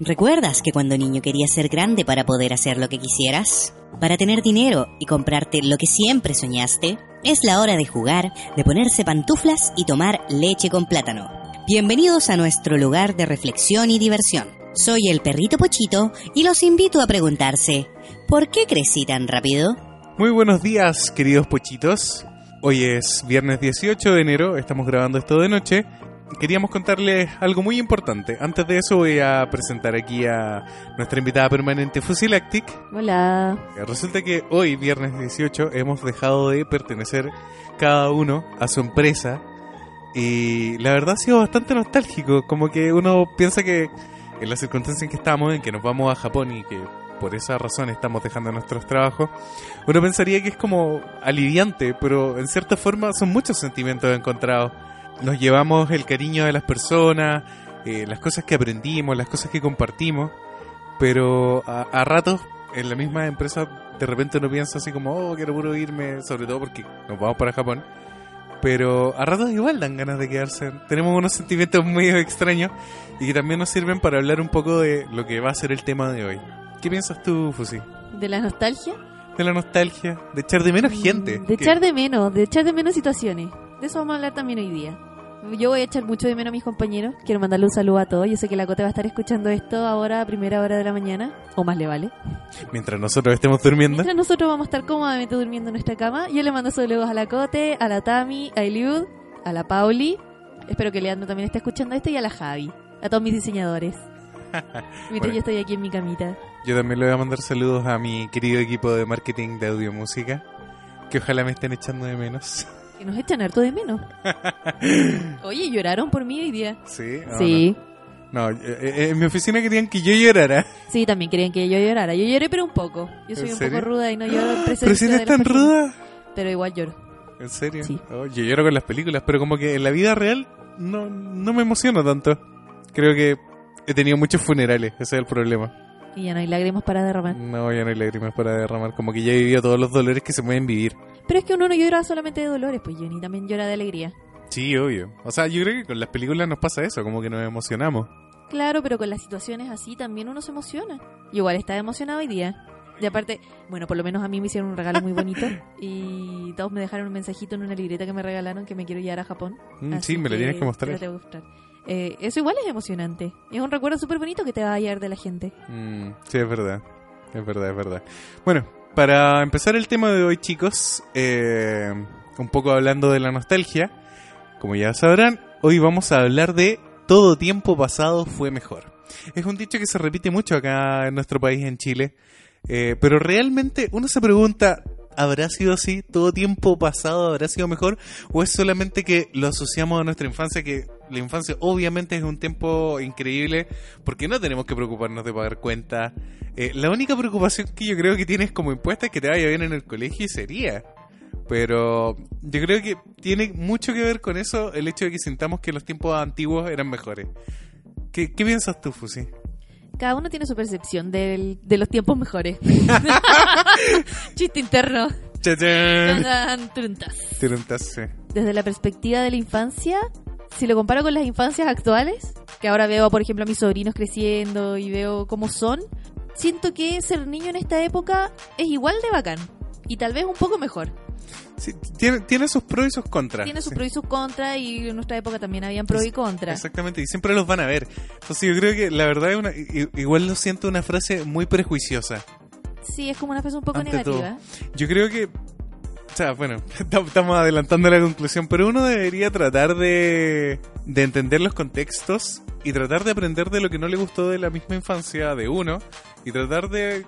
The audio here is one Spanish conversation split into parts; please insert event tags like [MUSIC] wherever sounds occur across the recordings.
¿Recuerdas que cuando niño querías ser grande para poder hacer lo que quisieras? Para tener dinero y comprarte lo que siempre soñaste, es la hora de jugar, de ponerse pantuflas y tomar leche con plátano. Bienvenidos a nuestro lugar de reflexión y diversión. Soy el perrito Pochito y los invito a preguntarse, ¿por qué crecí tan rápido? Muy buenos días, queridos pochitos. Hoy es viernes 18 de enero, estamos grabando esto de noche. Queríamos contarles algo muy importante. Antes de eso voy a presentar aquí a nuestra invitada permanente Fusilactic. Hola. Resulta que hoy, viernes 18, hemos dejado de pertenecer cada uno a su empresa y la verdad ha sido bastante nostálgico. Como que uno piensa que en las circunstancias en que estamos, en que nos vamos a Japón y que por esa razón estamos dejando nuestros trabajos, uno pensaría que es como aliviante, pero en cierta forma son muchos sentimientos encontrados. Nos llevamos el cariño de las personas, eh, las cosas que aprendimos, las cosas que compartimos, pero a, a ratos en la misma empresa de repente uno piensa así como, oh, quiero puro irme, sobre todo porque nos vamos para Japón. Pero a ratos igual dan ganas de quedarse. Tenemos unos sentimientos muy extraños y que también nos sirven para hablar un poco de lo que va a ser el tema de hoy. ¿Qué piensas tú, Fusi? ¿De la nostalgia? De la nostalgia, de echar de menos gente. De que- echar de menos, de echar de menos situaciones. De eso vamos a hablar también hoy día. Yo voy a echar mucho de menos a mis compañeros. Quiero mandarle un saludo a todos. Yo sé que la Cote va a estar escuchando esto ahora a primera hora de la mañana. O más le vale. Mientras nosotros estemos durmiendo. Mientras nosotros vamos a estar cómodamente durmiendo en nuestra cama, yo le mando saludos a la Cote, a la Tami, a Eliud, a la Pauli. Espero que Leandro también esté escuchando esto y a la Javi. A todos mis diseñadores. [LAUGHS] Mientras Bueno. yo estoy aquí en mi camita. Yo también le voy a mandar saludos a mi querido equipo de marketing de audio música. Que ojalá me estén echando de menos. [LAUGHS] Que nos echan harto de menos. [LAUGHS] Oye, lloraron por mí hoy día. ¿Sí? ¿O Sí, No, No, eh, eh, en mi oficina querían que yo llorara. sí, también querían que yo llorara. Yo lloré, pero un poco. Yo soy ¿En un serio? poco ruda y no lloro en [GASPS] presencia Pero si eres tan ruda. Pero igual lloro. ¿En serio? Sí. Oh, yo lloro con las películas, pero como que en la vida real no, no me emociono tanto. Creo que he tenido muchos funerales, ese es el problema. Y ya no hay lágrimas para derramar. No, ya no hay lágrimas para derramar. Como que ya he vivido todos los dolores que se pueden vivir. Pero es que uno no llora solamente de dolores, pues Jenny también llora de alegría. Sí, obvio. O sea, yo creo que con las películas nos pasa eso, como que nos emocionamos. Claro, pero con las situaciones así también uno se emociona. Y igual estaba emocionado hoy día. Y aparte, bueno, por lo menos a mí me hicieron un regalo muy bonito. [LAUGHS] y todos me dejaron un mensajito en una libreta que me regalaron que me quiero llevar a Japón. Mm, sí, me lo tienes que te mostrar. lo tengo que mostrar. Eh, eso igual es emocionante. Es un recuerdo súper bonito que te va a llevar de la gente. Mm, sí, es verdad. Es verdad, es verdad. Bueno, para empezar el tema de hoy, chicos, eh, un poco hablando de la nostalgia, como ya sabrán, hoy vamos a hablar de todo tiempo pasado fue mejor. Es un dicho que se repite mucho acá en nuestro país, en Chile, eh, pero realmente uno se pregunta, ¿habrá sido así? ¿Todo tiempo pasado habrá sido mejor? ¿O es solamente que lo asociamos a nuestra infancia, que la infancia obviamente es un tiempo increíble porque no tenemos que preocuparnos de pagar cuentas? Eh, la única preocupación que yo creo que tienes como impuesta es que te vaya bien en el colegio y sería. Pero yo creo que tiene mucho que ver con eso el hecho de que sintamos que los tiempos antiguos eran mejores. ¿Qué, qué piensas tú, Fusi? Cada uno tiene su percepción del- de los tiempos mejores. [LAUGHS] Chiste interno. Tan, truntas. Tiruntaste. Desde la perspectiva de la infancia, si lo comparo con las infancias actuales, que ahora veo, por ejemplo, a mis sobrinos creciendo y veo cómo son, siento que ser niño en esta época es igual de bacán. Y tal vez un poco mejor. Sí, tiene, tiene sus pros y sus contras. Tiene sus sí. pros y sus contras y en nuestra época también habían pros y contras. Exactamente, y siempre los van a ver. Entonces yo creo que la verdad es una, i- igual lo siento una frase muy prejuiciosa. Sí, es como una frase un poco Ante todo. negativa. Yo creo que, o sea, bueno, [LAUGHS] tam- estamos adelantando la conclusión, pero uno debería tratar de, de entender los contextos y tratar de aprender de lo que no le gustó de la misma infancia de uno y tratar de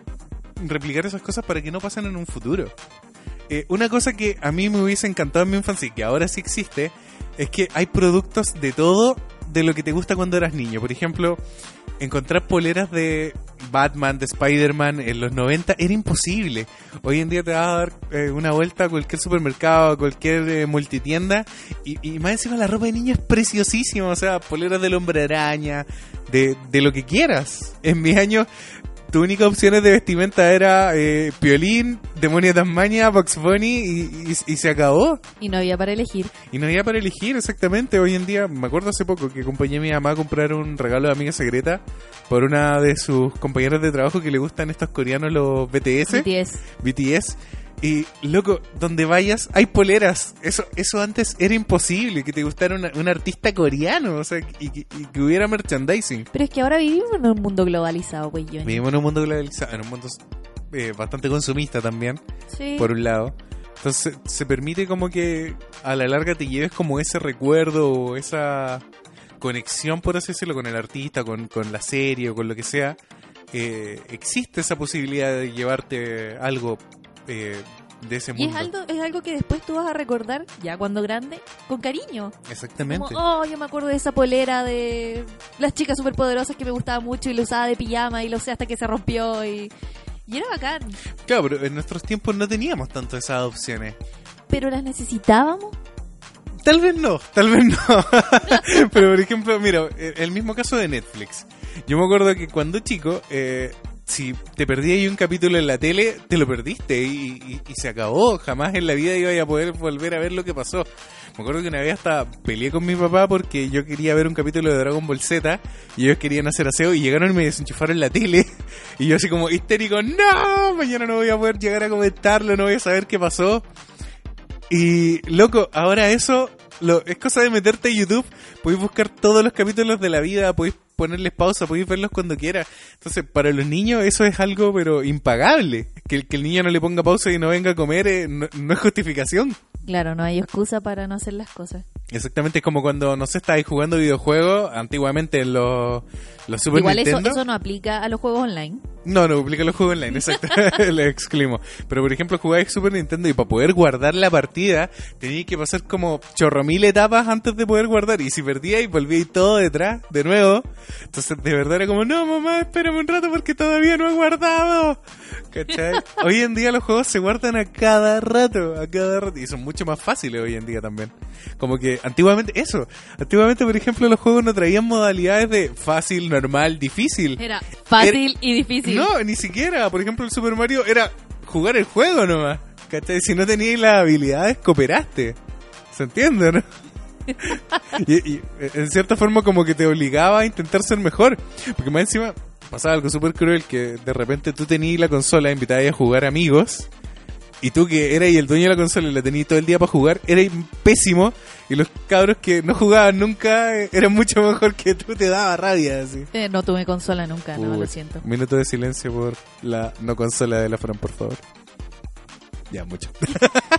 replicar esas cosas para que no pasen en un futuro. Eh, una cosa que a mí me hubiese encantado en mi infancia y que ahora sí existe es que hay productos de todo de lo que te gusta cuando eras niño. Por ejemplo, encontrar poleras de Batman, de Spider-Man en los 90 era imposible. Hoy en día te vas a dar eh, una vuelta a cualquier supermercado, a cualquier eh, multitienda y, y más encima la ropa de niño es preciosísima. O sea, poleras del hombre araña, de, de lo que quieras. En mis años tus únicas opciones de vestimenta era eh, Piolín, Demonio de Tasmania, Box Bunny y, y- y se acabó. Y no había para elegir. Y no había para elegir exactamente. Hoy en día, me acuerdo hace poco que acompañé a mi mamá a comprar un regalo de amiga secreta por una de sus compañeras de trabajo que le gustan estos coreanos, los BTS. BTS. BTS. Y, loco, donde vayas hay poleras. Eso eso antes era imposible, que te gustara una- un artista coreano, o sea, y, que- y que hubiera merchandising. Pero es que ahora vivimos en un mundo globalizado, güey. Johnny. Vivimos en un mundo globalizado, en un mundo eh, bastante consumista también, Sí. por un lado. Entonces se permite como que a la larga te lleves como ese recuerdo o esa conexión, por así decirlo, con el artista, con, con la serie o con lo que sea. Eh, existe esa posibilidad de llevarte algo eh, de ese Y mundo. es algo, es algo que después tú vas a recordar, ya cuando grande, con cariño. Exactamente. Como, oh, yo me acuerdo de esa polera de las chicas superpoderosas que me gustaba mucho y la usaba de pijama y lo usé hasta que se rompió y, y era bacán. Claro, pero en nuestros tiempos no teníamos tanto esas opciones. Pero las necesitábamos. Tal vez no, tal vez no. [LAUGHS] Pero por ejemplo, mira, el el mismo caso de Netflix. Yo me acuerdo que cuando chico, eh, si te perdías ahí un capítulo en la tele, te lo perdiste y, y- y se acabó. Jamás en la vida iba a poder volver a ver lo que pasó. Me acuerdo que una vez hasta peleé con mi papá porque yo quería ver un capítulo de Dragon Ball Z y ellos querían hacer aseo y llegaron y me desenchufaron la tele. [LAUGHS] Y yo así como histérico, no, mañana no voy a poder llegar a comentarlo, no voy a saber qué pasó. Y loco, ahora eso lo, es cosa de meterte a YouTube, podéis buscar todos los capítulos de la vida, podéis ponerles pausa, podéis verlos cuando quieras. Entonces, para los niños eso es algo pero impagable. Que el, que el niño no le ponga pausa y no venga a comer eh, no, no es justificación. Claro, no hay excusa para no hacer las cosas. Exactamente, es como cuando, no sé, estáis jugando videojuegos, antiguamente en los, los Super Igual eso, Nintendo. eso no aplica a los juegos online. No, no, publica los juegos online, exacto. [LAUGHS] [LAUGHS] Le excluimos. Pero por ejemplo, jugáis Super Nintendo y para poder guardar la partida, teníais que pasar como chorro mil etapas antes de poder guardar. Y si perdíais, volvíais todo detrás, de nuevo. Entonces, de verdad era como, no, mamá, espérame un rato porque todavía no he guardado. ¿Cachai? [LAUGHS] hoy en día los juegos se guardan a cada rato, a cada rato. Y son mucho más fáciles hoy en día también. Como que antiguamente, eso. Antiguamente, por ejemplo, los juegos no traían modalidades de fácil, normal, difícil. Era fácil y difícil. No, ni siquiera. Por ejemplo, el Super Mario era jugar el juego nomás. ¿Cachai? Si no tenías las habilidades, cooperaste. ¿Se entiende, no? [LAUGHS] y, y, en cierta forma como que te obligaba a intentar ser mejor. Porque más encima pasaba algo súper cruel que de repente tú tenías la consola, invitabas a jugar amigos. Y tú que eras el dueño de la consola y la tenías todo el día para jugar, eras pésimo. Y los cabros que no jugaban nunca eh, eran mucho mejor que tú, te daba rabia así. Eh, no tuve consola nunca, no, lo siento. Minuto de silencio por la no consola de la Fran, por favor. Ya, mucho.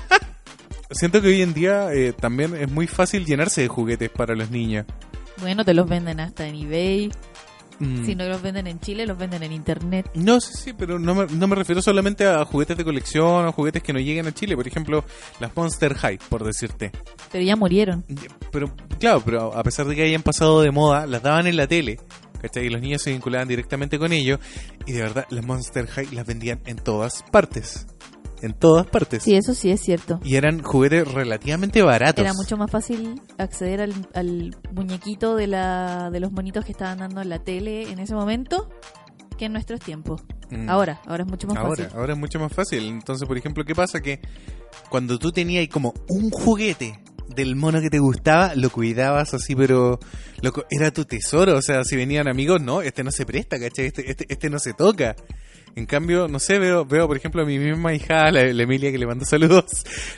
[LAUGHS] Siento que hoy en día eh, también es muy fácil llenarse de juguetes para los niños. Bueno, te los venden hasta en eBay. Mm. Si no los venden en Chile, los venden en internet. No, sí, sí, pero no me, no me refiero solamente a juguetes de colección o juguetes que no lleguen a Chile. Por ejemplo, las Monster High, por decirte. Pero ya murieron. Pero, claro, pero a pesar de que hayan pasado de moda, las daban en la tele. ¿Cachai? Y los niños se vinculaban directamente con ellos. Y de verdad, las Monster High las vendían en todas partes. En todas partes. Sí, eso sí es cierto. Y eran juguetes relativamente baratos. Era mucho más fácil acceder al, al muñequito de, la, de los monitos que estaban dando en la tele en ese momento que en nuestros tiempos. Mm. Ahora, ahora es mucho más ahora, fácil. ahora es mucho más fácil. Entonces, por ejemplo, ¿qué pasa? Que cuando tú tenías como un juguete del mono que te gustaba, lo cuidabas así, pero loco, era tu tesoro. O sea, si venían amigos, no, este no se presta, ¿cachai? Este, este, este no se toca. En cambio, no sé, veo, veo por ejemplo a mi misma hija, la, la Emilia, que le mando saludos,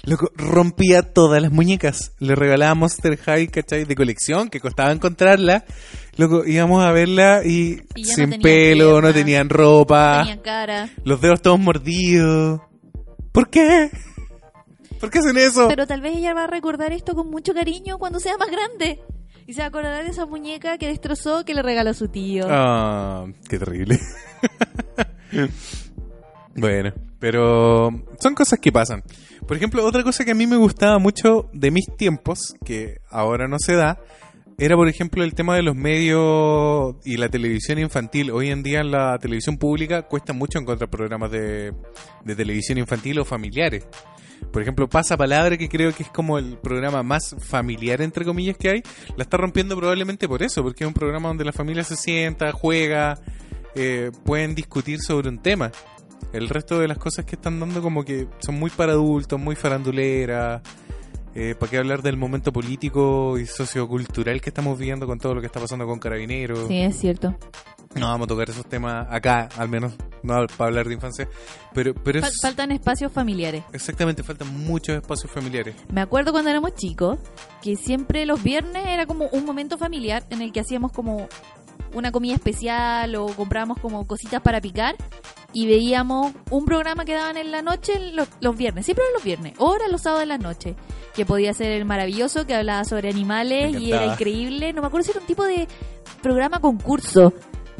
loco, rompía todas las muñecas. Le regalaba Monster High, ¿cachai? De colección, que costaba encontrarla. Loco, íbamos a verla y, Y no sin tenían pelo, no piernas, tenían ropa. Tenían cara. Los dedos todos mordidos. ¿Por qué? ¿Por qué hacen eso? Pero tal vez ella va a recordar esto con mucho cariño cuando sea más grande. Y se va a acordar de esa muñeca que destrozó que le regaló su tío. Ah, qué terrible. [LAUGHS] [LAUGHS] bueno, pero son cosas que pasan. Por ejemplo, otra cosa que a mí me gustaba mucho de mis tiempos, que ahora no se da, era por ejemplo el tema de los medios y la televisión infantil. Hoy en día en la televisión pública cuesta mucho encontrar programas de, de televisión infantil o familiares. Por ejemplo, Pasa Palabra, que creo que es como el programa más familiar, entre comillas, que hay, la está rompiendo probablemente por eso, porque es un programa donde la familia se sienta, juega, eh, pueden discutir sobre un tema. El resto de las cosas que están dando como que son muy para adultos, muy faranduleras. Eh, ¿Para qué hablar del momento político y sociocultural que estamos viviendo con todo lo que está pasando con Carabineros? Sí, es cierto. No vamos a tocar esos temas acá, al menos, no para hablar de infancia. Pero, pero es, faltan espacios familiares. exactamente, faltan muchos espacios familiares. Me acuerdo cuando éramos chicos que siempre los viernes era como un momento familiar en el que hacíamos como una comida especial o comprábamos como cositas para picar y veíamos un programa que daban en la noche los, los viernes, siempre eran los viernes, o eran los sábados en la noche, que podía ser el maravilloso que hablaba sobre animales y era increíble, no me acuerdo si era un tipo de programa concurso.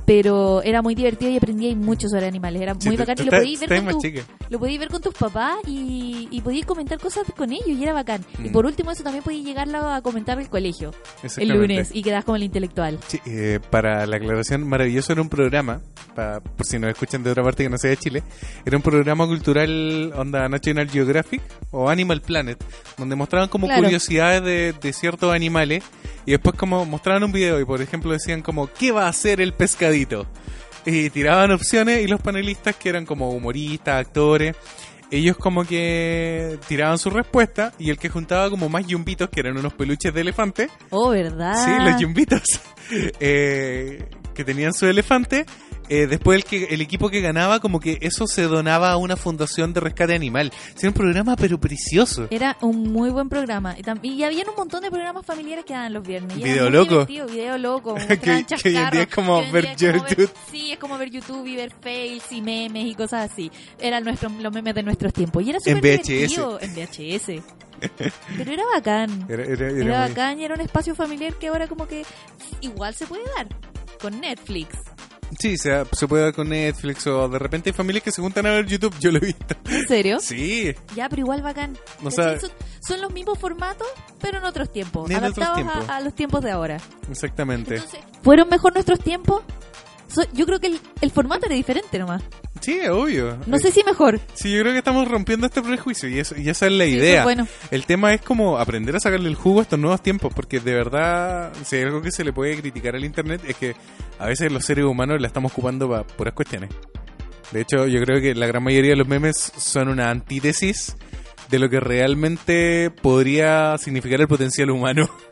Pero era muy divertido y aprendí mucho sobre animales. Era Sí, muy bacán y lo podías ver con tu, lo podías ver con tus papás y, y podías comentar cosas con ellos y era bacán. Y Mm. por último eso también podías llegarlo a comentar el colegio el lunes y quedas como el intelectual. Sí, eh, para la aclaración, maravilloso era un programa, pa- por si nos escuchan de otra parte que no sea de Chile, era un programa cultural onda National Geographic o Animal Planet, donde mostraban como Claro. curiosidades de, de ciertos animales y después como mostraban un video y por ejemplo decían como, ¿qué va a hacer el pescadito? Y tiraban opciones y los panelistas que eran como humoristas, actores, ellos como que tiraban su respuesta y el que juntaba como más yumbitos, que eran unos peluches de elefante, Oh, ¿verdad? Sí, los yumbitos. [LAUGHS] eh, que tenían su elefante. Eh, después el, que, el equipo que ganaba, como que eso se donaba a una fundación de rescate animal. Era un programa, pero precioso. Era un muy buen programa. Y, y había un montón de programas familiares que daban los viernes. Y Video muy loco. Video loco. [LAUGHS] Que- que hoy en día es como ver día es como YouTube. Sí, es como ver YouTube y ver fails y memes y cosas así. Eran nuestros, los memes de nuestros tiempos. Y era súper divertido. En VHS. [LAUGHS] Pero era bacán. Era, era- era Era muy- bacán y era un espacio familiar que ahora como que igual se puede dar con Netflix. Sí, se, se puede dar con Netflix o de repente hay familias que se juntan a ver YouTube. Yo lo he visto. ¿En serio? Sí, Ya, pero igual bacán. O sea- ¿Cachai? son, son los mismos formatos, pero en otros tiempos. En otros adaptados a- los tiempos de ahora. exactamente. Entonces, ¿fueron mejor nuestros tiempos? So- yo creo que el, el formato era diferente nomás. Sí, obvio. No Eh, sé si mejor. Sí, yo creo que estamos rompiendo este prejuicio y, eso, y esa es la Sí, idea. es bueno. El tema es como aprender a sacarle el jugo a estos nuevos tiempos, porque de verdad, si hay algo que se le puede criticar al Internet es que a veces los seres humanos la estamos ocupando para puras cuestiones. De hecho, yo creo que la gran mayoría de los memes son una antítesis de lo que realmente podría significar el potencial humano. [LAUGHS]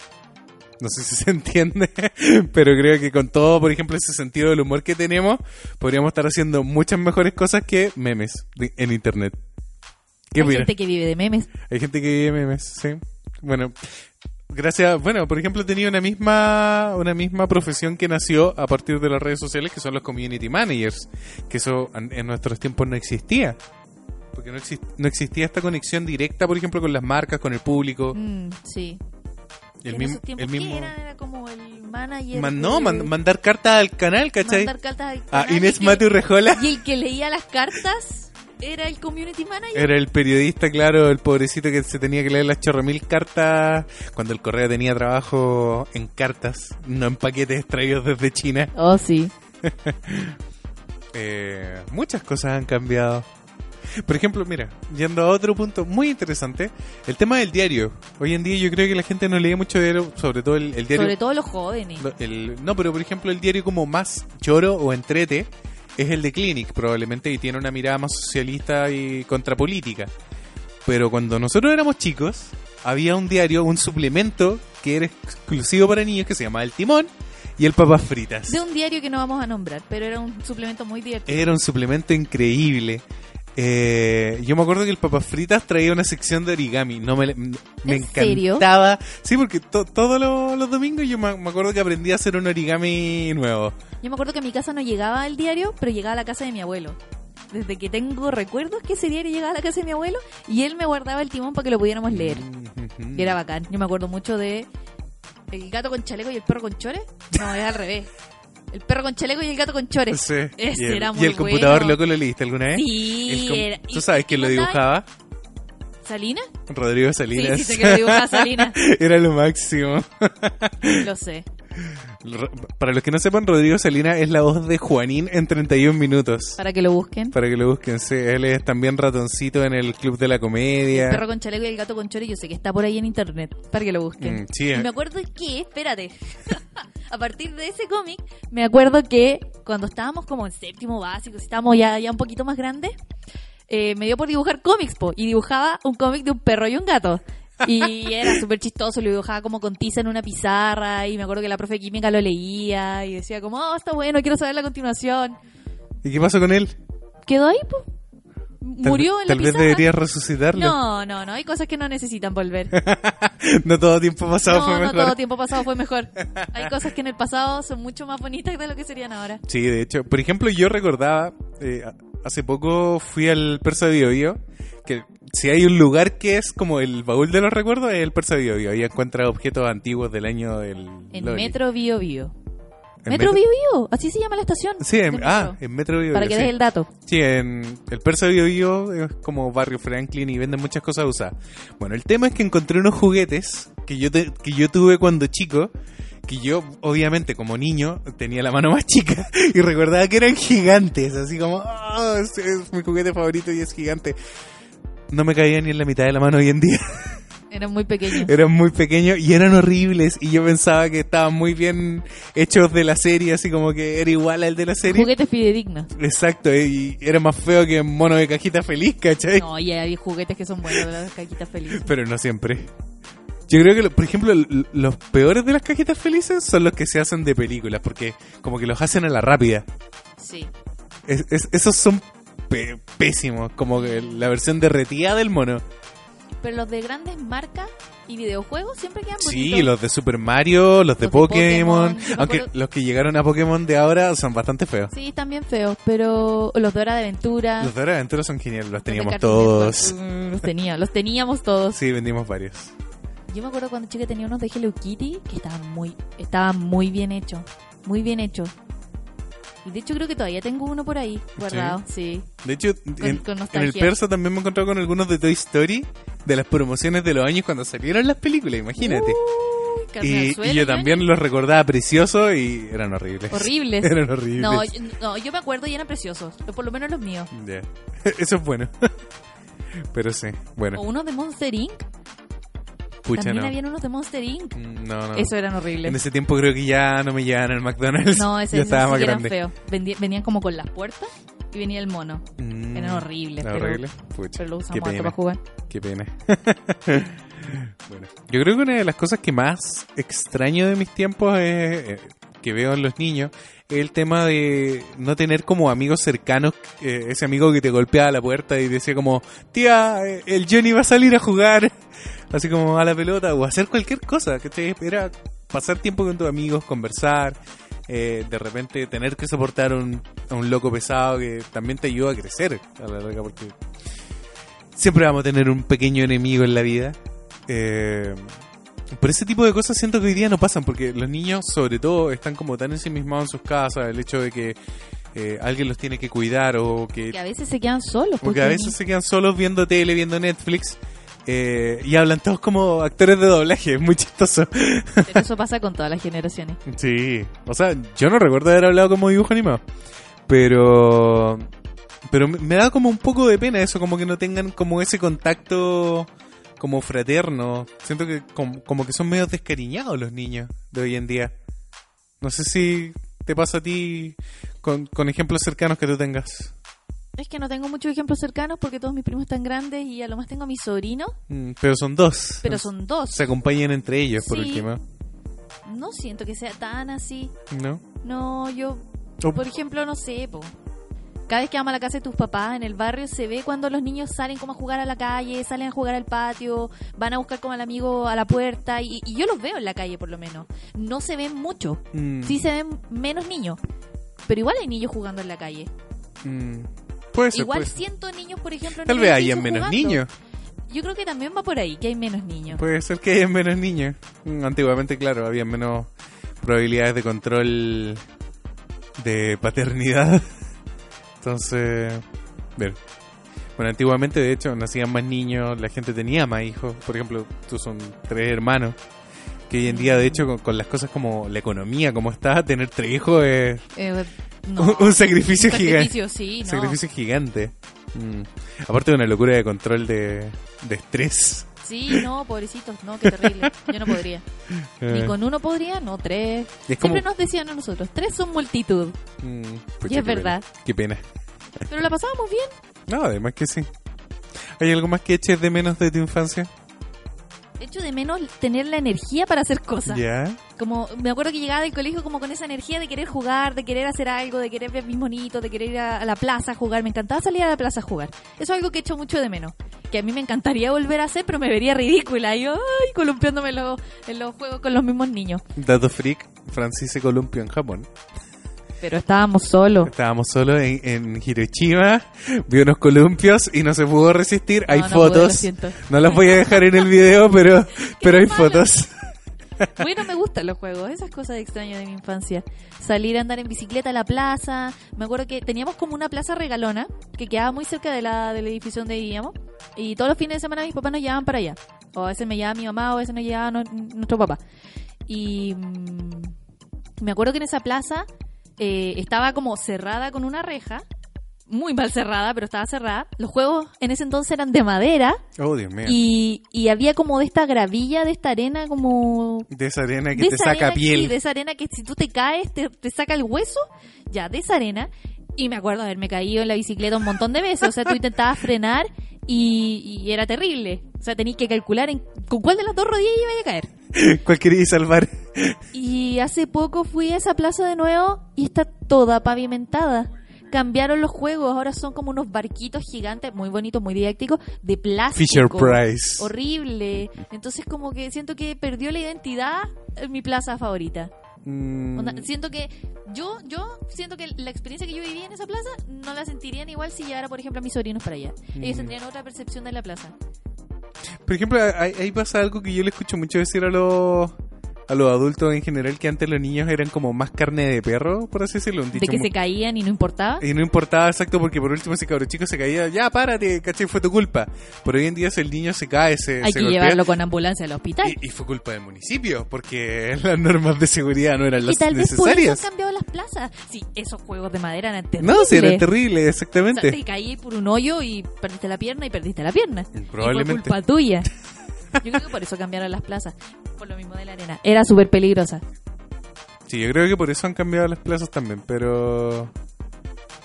No sé [LAUGHS] si se entiende, pero creo que con todo, por ejemplo, ese sentido del humor que tenemos, podríamos estar haciendo muchas mejores cosas que memes de- en Internet. ¿Qué Hay opinas? gente que vive de memes. Hay gente que vive memes, sí. Bueno, gracias. Bueno, por ejemplo, tenía una misma una misma profesión que nació a partir de las redes sociales, que son los community managers, que eso en, nuestros tiempos no existía. Porque no, exis- no existía esta conexión directa, por ejemplo, con las marcas, con el público. Mm, sí. El mismo, el mismo ¿qué era? Era como el manager. Man- no, de- man- mandar cartas al canal, ¿cachai? mandar cartas al A canal, Inés y que- Mateo Rejola. Y el que leía las cartas era el community manager. Era el periodista, claro, el pobrecito que se tenía que leer las chorromil cartas cuando el correo tenía trabajo en cartas, no en paquetes extraídos desde China. Oh, sí. [LAUGHS] Eh, muchas cosas han cambiado. Por ejemplo, mira, yendo a otro punto muy interesante, el tema del diario. Hoy en día yo creo que la gente no lee mucho diario, sobre todo el, el diario... Sobre todo los jóvenes. lo- el- no, pero por ejemplo el diario como más choro o entrete es el de Clinic probablemente y tiene una mirada más socialista y contrapolítica. Pero cuando nosotros éramos chicos, había un diario, un suplemento que era exclusivo para niños que se llamaba El Timón y el Papas Fritas. De un diario que no vamos a nombrar, pero era un suplemento muy divertido. Era un suplemento increíble. Eh, yo me acuerdo que el Papas Fritas traía una sección de origami. No me, me ¿En serio? encantaba. Sí, porque to- todos los, los domingos yo me, me acuerdo que aprendí a hacer un origami nuevo. Yo me acuerdo que a mi casa no llegaba el diario, pero llegaba a la casa de mi abuelo. Desde que tengo recuerdos que ese diario llegaba a la casa de mi abuelo y él me guardaba el timón para que lo pudiéramos leer. Mm, Y era bacán. Yo me acuerdo mucho de el gato con chaleco y el perro con chores. No, es al revés. El perro con chaleco y el gato con chores. Sí. Ese y el, era y muy el computador loco lo leíste alguna vez? Sí, era- ¿Tú y- sabes y quién lo dibujaba? ¿Salina? Rodrigo Salinas. Sí, sí sé que lo dibujaba [LAUGHS] Salinas. Era lo máximo. Lo sé. Para los que no sepan, Rodrigo Salina es la voz de Juanín en 31 minutos. Para que lo busquen. Para que lo busquen, sí. Él es también ratoncito en el Club de la Comedia. El perro con chaleco y el gato con chore, yo sé que está por ahí en internet. Para que lo busquen. Mm, sí, Y eh. me acuerdo que, espérate, [LAUGHS] a partir de ese cómic, me acuerdo que cuando estábamos como en séptimo básico, si estábamos ya, ya un poquito más grandes, eh, me dio por dibujar cómics, po, y dibujaba un cómic de un perro y un gato. Y [LAUGHS] era súper chistoso, lo dibujaba como con tiza en una pizarra, y me acuerdo que la profe química lo leía, y decía como, oh, está bueno, quiero saber la continuación. ¿Y qué pasó con él? Quedó ahí, po. Murió en Tal la vez pizarra. deberías resucitarlo. No, no, no, hay cosas que no necesitan volver. [LAUGHS] No todo tiempo pasado no, fue no mejor. todo tiempo pasado fue mejor. [LAUGHS] Hay cosas que en el pasado son mucho más bonitas de lo que serían ahora. Sí, de hecho. Por ejemplo, yo recordaba, eh, hace poco fui al Persa Bio Bio, que si hay un lugar que es como el baúl de los recuerdos, es el Persa Bio Bio. Ahí encuentra objetos antiguos del año del... En. Metro Bio Bio. ¿En Metro Bio Bio, así se llama la estación. Sí, en, ah, metro. en Metro Bio Para Bio, que sí. des el dato. Sí, en el Persa Bio Bio es como barrio Franklin y venden muchas cosas usadas. Bueno, el tema es que encontré unos juguetes que yo, te- que yo tuve cuando chico, que yo obviamente como niño tenía la mano más chica [LAUGHS] y recordaba que eran gigantes, así como, "Ah, es, es mi juguete favorito y es gigante. No me caía ni en la mitad de la mano hoy en día. [LAUGHS] Eran muy pequeños. [LAUGHS] eran muy pequeños y eran horribles y yo pensaba que estaban muy bien hechos de la serie, así como que era igual al de la serie. Juguetes fidedignos. Exacto, y era más feo que mono de cajita feliz, ¿cachai? No, y hay juguetes que son buenos de las cajitas felices. Pero no siempre. Yo creo que, por ejemplo, los peores de las cajitas felices son los que se hacen de películas, porque como que los hacen a la rápida. Sí. Es- es- esos son pésimos, como que la versión derretida del mono. Pero los de grandes marcas y videojuegos siempre quedan bonitos. Sí, los de Super Mario, los de Los de Pokémon, aunque los que llegaron a Pokémon de ahora son bastante feos. Sí, bien feos, pero los de Hora de Aventura. Los de Hora de Aventura son geniales, los teníamos todos. Network, mm, Los tenía, los teníamos todos. Sí, vendimos varios. Yo me acuerdo cuando chica tenía unos de Hello Kitty que estaban muy, estaban muy bien hechos. Muy bien hechos. Y de hecho creo que todavía tengo uno por ahí guardado, sí. De hecho, en, con en el persa también me he encontrado con algunos de Toy Story, de las promociones de los años cuando salieron las películas, imagínate. Y, suelo, y yo también los recordaba preciosos y eran horribles. Horribles. [LAUGHS] eran horribles. No, yo- no, yo me acuerdo y eran preciosos. Por lo menos los míos. [LAUGHS] Eso es bueno. [LAUGHS] Pero sí, bueno, O unos de Monster Inc. pucha También no. habían unos de Monster Inc. Mm, No, no. Eso eran En horribles. ese tiempo creo que ya no me llevaban al McDonald's. No, ese, ya estaba más grande. Vendi- venían como con las puertas y venía el mono. Mm, Eran horribles, ¿era pero- horrible? Pero lo usamos para jugar. Qué pena. [LAUGHS] bueno, yo creo que una de las cosas que más extraño de mis tiempos es, eh, que veo en los niños es el tema de no tener como amigos cercanos, eh, ese amigo que te golpeaba la puerta y decía como, tía, eh, el Johnny va a salir a jugar, [LAUGHS] así como a la pelota o hacer cualquier cosa, que era pasar tiempo con tus amigos, conversar. Eh, de repente tener que soportar un, a un loco pesado que también te ayuda a crecer a la larga porque siempre vamos a tener un pequeño enemigo en la vida. Eh, por ese tipo de cosas siento que hoy día no pasan, porque los niños, sobre todo, están como tan ensimismados en sus casas, el hecho de que eh, alguien los tiene que cuidar o que, Que a veces se quedan solos. porque a veces se quedan solos viendo tele, viendo Netflix. Eh, y hablan todos como actores de doblaje, es muy chistoso. Pero eso pasa con todas las generaciones. [LAUGHS] Sí, o sea, yo no recuerdo haber hablado como dibujo animado, pero pero me- da como un poco de pena eso, como que no tengan como ese contacto como fraterno. Siento que como, como que son medio descariñados los niños de hoy en día. No sé si te pasa a ti con, con ejemplos cercanos que tú tengas. Es que no tengo muchos ejemplos cercanos porque todos mis primos están grandes y a lo más tengo a mis sobrinos, Mm, pero son dos. pero son dos. Se acompañan entre ellos, por Sí. último. No siento que sea tan así. ¿No? No, yo, Oh. por ejemplo, no sé, po. Cada vez que vamos a la casa de tus papás en el barrio se ve cuando los niños salen como a jugar a la calle, salen a jugar al patio, van a buscar como al amigo a la puerta y, y yo los veo en la calle por lo menos. No se ven mucho, Mm, sí se ven menos niños, pero igual hay niños jugando en la calle. mm, puede ser. igual puede ser. siento niños, por ejemplo, en Tal el vez hayan menos jugando. niños. Yo creo que también va por ahí, que hay menos niños. Puede ser que haya menos niños. Mm, Antiguamente, claro, había menos probabilidades de control de paternidad. [LAUGHS] Entonces, ver. Bueno, antiguamente, de hecho, nacían más niños, la gente tenía más hijos. Por ejemplo, tú son tres hermanos. Que hoy en día, de hecho, con, con las cosas como la economía, como está, tener tres hijos es Eh, no. un, un sacrificio Un gigante. sacrificio, sí, no. Sacrificio gigante. Mm. Aparte de una locura de control de, de estrés. Sí, no, pobrecitos, no, qué terrible. Yo no podría. [LAUGHS] Ni con uno podría, no, tres. como- Siempre nos decían a nosotros, tres son multitud. Mm, Y es qué verdad. pena. Qué pena. Pero la pasábamos bien. No, además que sí. ¿Hay algo más que eches de menos de tu infancia? Echo de menos tener la energía para hacer cosas. Ya. Como, me acuerdo que llegaba del colegio como con esa energía de querer jugar, de querer hacer algo, de querer ver mis monitos, de querer ir a, a la plaza a jugar. Me encantaba salir a la plaza a jugar. Eso es algo que echo mucho de menos. Que a mí me encantaría volver a hacer, pero me vería ridícula. Y yo, ay, columpiándome los, en los juegos con los mismos niños. Dato freak, Francis se columpió en Japón. Pero estábamos solos. Estábamos solos en, en Hiroshima, vio unos columpios y no se pudo resistir. hay No, no pude, lo fotos. no las voy a dejar en el video, pero, [LAUGHS] pero hay malo. fotos. Bueno, me gustan los juegos, esas cosas extrañas de mi infancia. Salir a andar en bicicleta a la plaza. Me acuerdo que teníamos como una plaza regalona que quedaba muy cerca de la, del edificio donde vivíamos. Y todos los fines de semana mis papás nos llevaban para allá. O a veces me llevaba mi mamá o a veces nos llevaba nuestro papá. Y mm, me acuerdo que en esa plaza eh, estaba como cerrada con una reja. Muy mal cerrada, pero estaba cerrada. Los juegos en ese entonces eran de madera. Oh, Dios mío. Y, y había como de esta gravilla, de esta arena como De esa arena que te saca piel. sí, de esa arena que si tú te caes te, te saca el hueso, ya, de esa arena. Y me acuerdo haberme caído en la bicicleta un montón de veces. O sea, tú intentabas frenar y, y era terrible. O sea, tenías que calcular en, con cuál de las dos rodillas iba a caer. [LAUGHS] ¿Cuál querías salvar? Y hace poco fui a esa plaza de nuevo y está toda pavimentada. Cambiaron los juegos, ahora son como unos barquitos gigantes, muy bonitos, muy didácticos, de plástico. Fisher Price. Horrible. Entonces como que siento que perdió la identidad en mi plaza favorita. Mm, Onda, siento que yo yo siento que la experiencia que yo viví en esa plaza no la sentirían igual si llevara, por ejemplo, a mis sobrinos para allá. Ellos Mm. tendrían otra percepción de la plaza. Por ejemplo, ahí, ahí pasa algo que yo le escucho mucho decir a los a los adultos en general que antes los niños eran como más carne de perro, por así decirlo. Un De dicho que muy- se caían y no importaba. Y no importaba exacto porque por último ese cabro chico se caía, ya párate, ¿cachai? Fue tu culpa. Pero hoy en día si el niño se cae, se, Hay se que golpea, llevarlo con ambulancia al hospital. y, y fue culpa del municipio, porque [LAUGHS] las normas de seguridad no eran Y las tal vez por eso necesarias. han cambiado las plazas. Sí, esos juegos de madera eran terribles. No, sí, eran terribles, O sea, exactamente. te caí por un hoyo y perdiste la pierna y perdiste la pierna. Y Probablemente. fue culpa tuya. [LAUGHS] Yo creo que por eso cambiaron las plazas. Por lo mismo de la arena. Era súper peligrosa. Sí, yo creo que por eso han cambiado las plazas también, pero...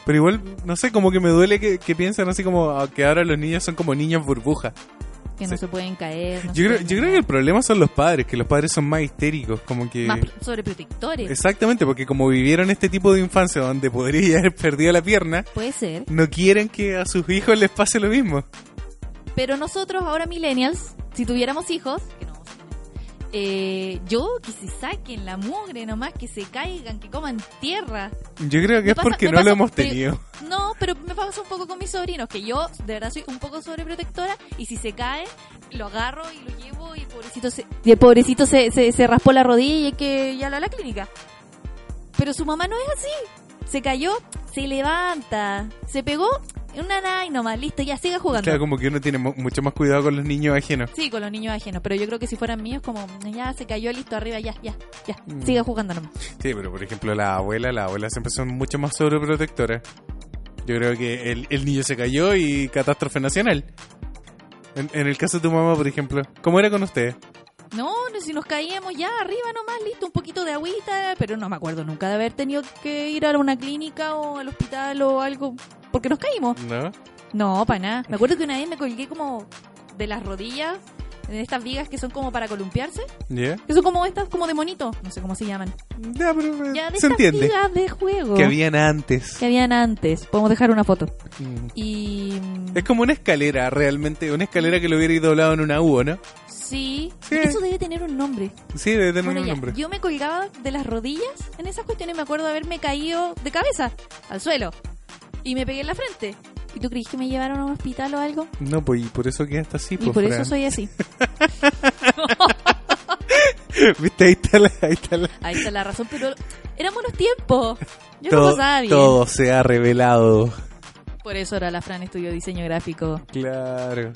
Pero igual, no sé, como que me duele que, que piensan así como ah, que ahora los niños son como niños burbuja. Que no Sí. se pueden caer. no se Yo creo, pueden yo creo que el problema son los padres, que los padres son más histéricos, como que... Más pr- sobreprotectores. Exactamente, porque como vivieron este tipo de infancia donde podría [LAUGHS] haber perdido la pierna, Puede ser. no quieren que a sus hijos les pase lo mismo. Pero nosotros, ahora millennials, si tuviéramos hijos, que no eh, yo que se saquen la mugre nomás, que se caigan, que coman tierra. Yo creo que Me es pasa- porque no lo hemos pero- tenido. No, pero me pasa un poco con mis sobrinos, que yo de verdad soy un poco sobreprotectora y si se cae, lo agarro y lo llevo y el pobrecito se, y el pobrecito se, se, se raspó la rodilla y hay que llevarlo a la clínica. Pero su mamá no es así. Se cayó, se levanta, se pegó, una nada y nomás, listo, ya siga jugando. Claro, como que uno tiene mu- mucho más cuidado con los niños ajenos. Sí, con los niños ajenos, pero yo creo que si fueran míos, como ya se cayó, listo, arriba, ya, ya, ya, Mm. siga jugando nomás. Sí, pero por ejemplo la abuela, la abuela siempre son mucho más sobreprotectoras. Yo creo que el, el niño se cayó y catástrofe nacional. En, en el caso de tu mamá, por ejemplo, ¿cómo era con usted? No, si nos caíamos ya arriba nomás, listo, un poquito de agüita, pero no me acuerdo nunca de haber tenido que ir a una clínica o al hospital o algo, porque nos caímos. ¿No? No, para nada. Me acuerdo que una vez me colgué como de las rodillas, en estas vigas que son como para columpiarse, ¿Ya? que son como estas, como de monito, no sé cómo se llaman. Ya, pero eh, Ya, de se estas entiende. vigas de juego Que habían antes. que habían antes. Podemos dejar una foto. Mm. Y... Es como una escalera, realmente. Una escalera que lo hubiera doblado en una U, ¿no? Sí, Sí. eso debe tener un nombre. Sí, debe tener Bueno, un ya, nombre. yo me colgaba de las rodillas en esas cuestiones. Me acuerdo haberme caído de cabeza al suelo y me pegué en la frente. ¿Y tú crees que me llevaron a un hospital o algo? No, pues y por eso quedaste así, y pues, por eso soy así. [LAUGHS] Viste, ahí está la... Ahí está la... Ahí está la razón, pero eran buenos tiempos. Yo todo, no pasaba bien. todo se ha revelado. Por eso ahora la Fran estudió diseño gráfico. Claro.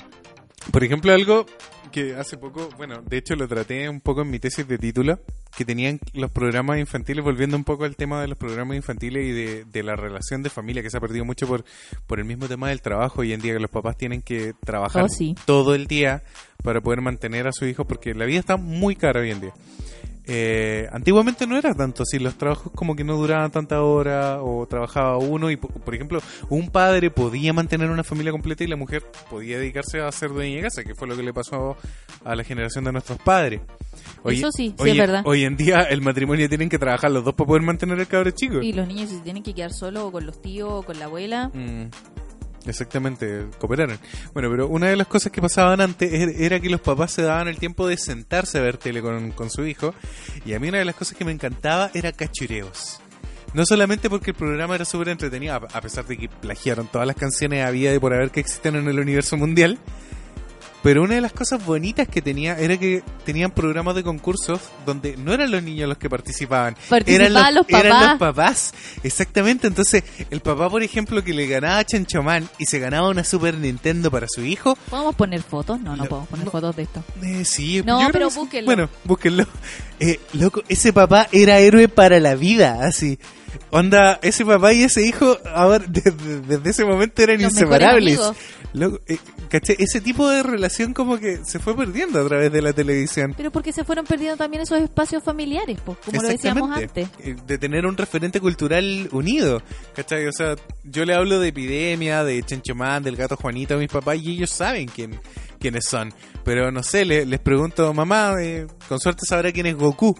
Por ejemplo, algo que hace poco, bueno, de hecho lo traté un poco en mi tesis de título, que tenían los programas infantiles, volviendo un poco al tema de los programas infantiles y de, de la relación de familia, que se ha perdido mucho por, por el mismo tema del trabajo hoy en día, que los papás tienen que trabajar Oh, sí. todo el día para poder mantener a su hijo, porque la vida está muy cara hoy en día. Eh, antiguamente no era tanto así, los trabajos como que no duraban tanta hora o trabajaba uno y, po- por ejemplo, un padre podía mantener una familia completa y la mujer podía dedicarse a ser dueña de casa, que fue lo que le pasó a la generación de nuestros padres. Eso sí, sí hoy, es verdad. Hoy en día el matrimonio tienen que trabajar los dos para poder mantener el cabro chico. Y los niños si se tienen que quedar solos o con los tíos o con la abuela. Mm, exactamente, cooperaron. Bueno, pero una de las cosas que pasaban antes er- era que los papás se daban el tiempo de sentarse a ver tele con, con su hijo. Y a mí una de las cosas que me encantaba era cachureos. No solamente porque el programa era súper entretenido, a pesar de que plagiaron todas las canciones había de por haber que existen en el universo mundial. Pero una de las cosas bonitas que tenía era que tenían programas de concursos donde no eran los niños los que participaban, eran los eran papás. los papás. Exactamente, entonces el papá, por ejemplo, que le ganaba a Chanchomán y se ganaba una Super Nintendo para su hijo, ¿Podemos poner fotos? No, no, No, podemos poner no. fotos de esto. eh, sí, No, pero búsquenlo. Bueno, búsquenlo. [LAUGHS] Eh, loco, ese papá era héroe para la vida, así. Onda, ese papá y ese hijo, ahora, [LAUGHS] desde, desde ese momento eran Los inseparables. Loco, eh, ¿caché? Ese tipo de relación como que se fue perdiendo a través de la televisión. Pero porque se fueron perdiendo también esos espacios familiares, pues, como lo decíamos antes. Eh, De tener un referente cultural unido. ¿Cachai? O sea, yo le hablo de epidemia, de Chenchomán, del gato Juanito a mis papás y ellos saben quién, quiénes son. Pero no sé, le- les pregunto, mamá, eh, con suerte sabrá quién es Goku.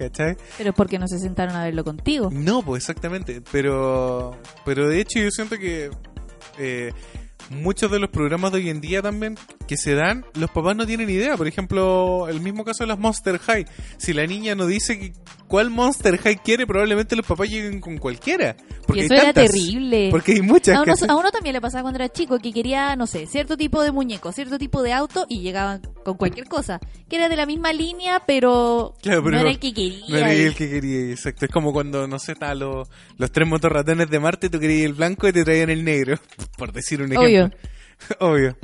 ¿Cachai? Pero es porque no se sentaron a verlo contigo. No, pues exactamente. Pero, pero de hecho yo siento que eh, muchos de los programas de hoy en día también que se dan, los papás no tienen idea. Por ejemplo, el mismo caso de las Monster High. Si la niña no dice que- cuál Monster High quiere, probablemente los papás lleguen con cualquiera. Porque y eso hay era terrible. Porque hay muchas. A uno, a uno también le pasaba cuando era chico que quería, no sé, cierto tipo de muñeco, cierto tipo de auto y llegaban con cualquier cosa. Que era de la misma línea, pero, Claro, pero no era el que quería. No era el que quería, exacto. Es como cuando, no sé, estaban los, los tres motorratones de Marte, tú querías el blanco y te traían el negro, [LAUGHS] por decir un ejemplo. Obvio. [LAUGHS] Obvio.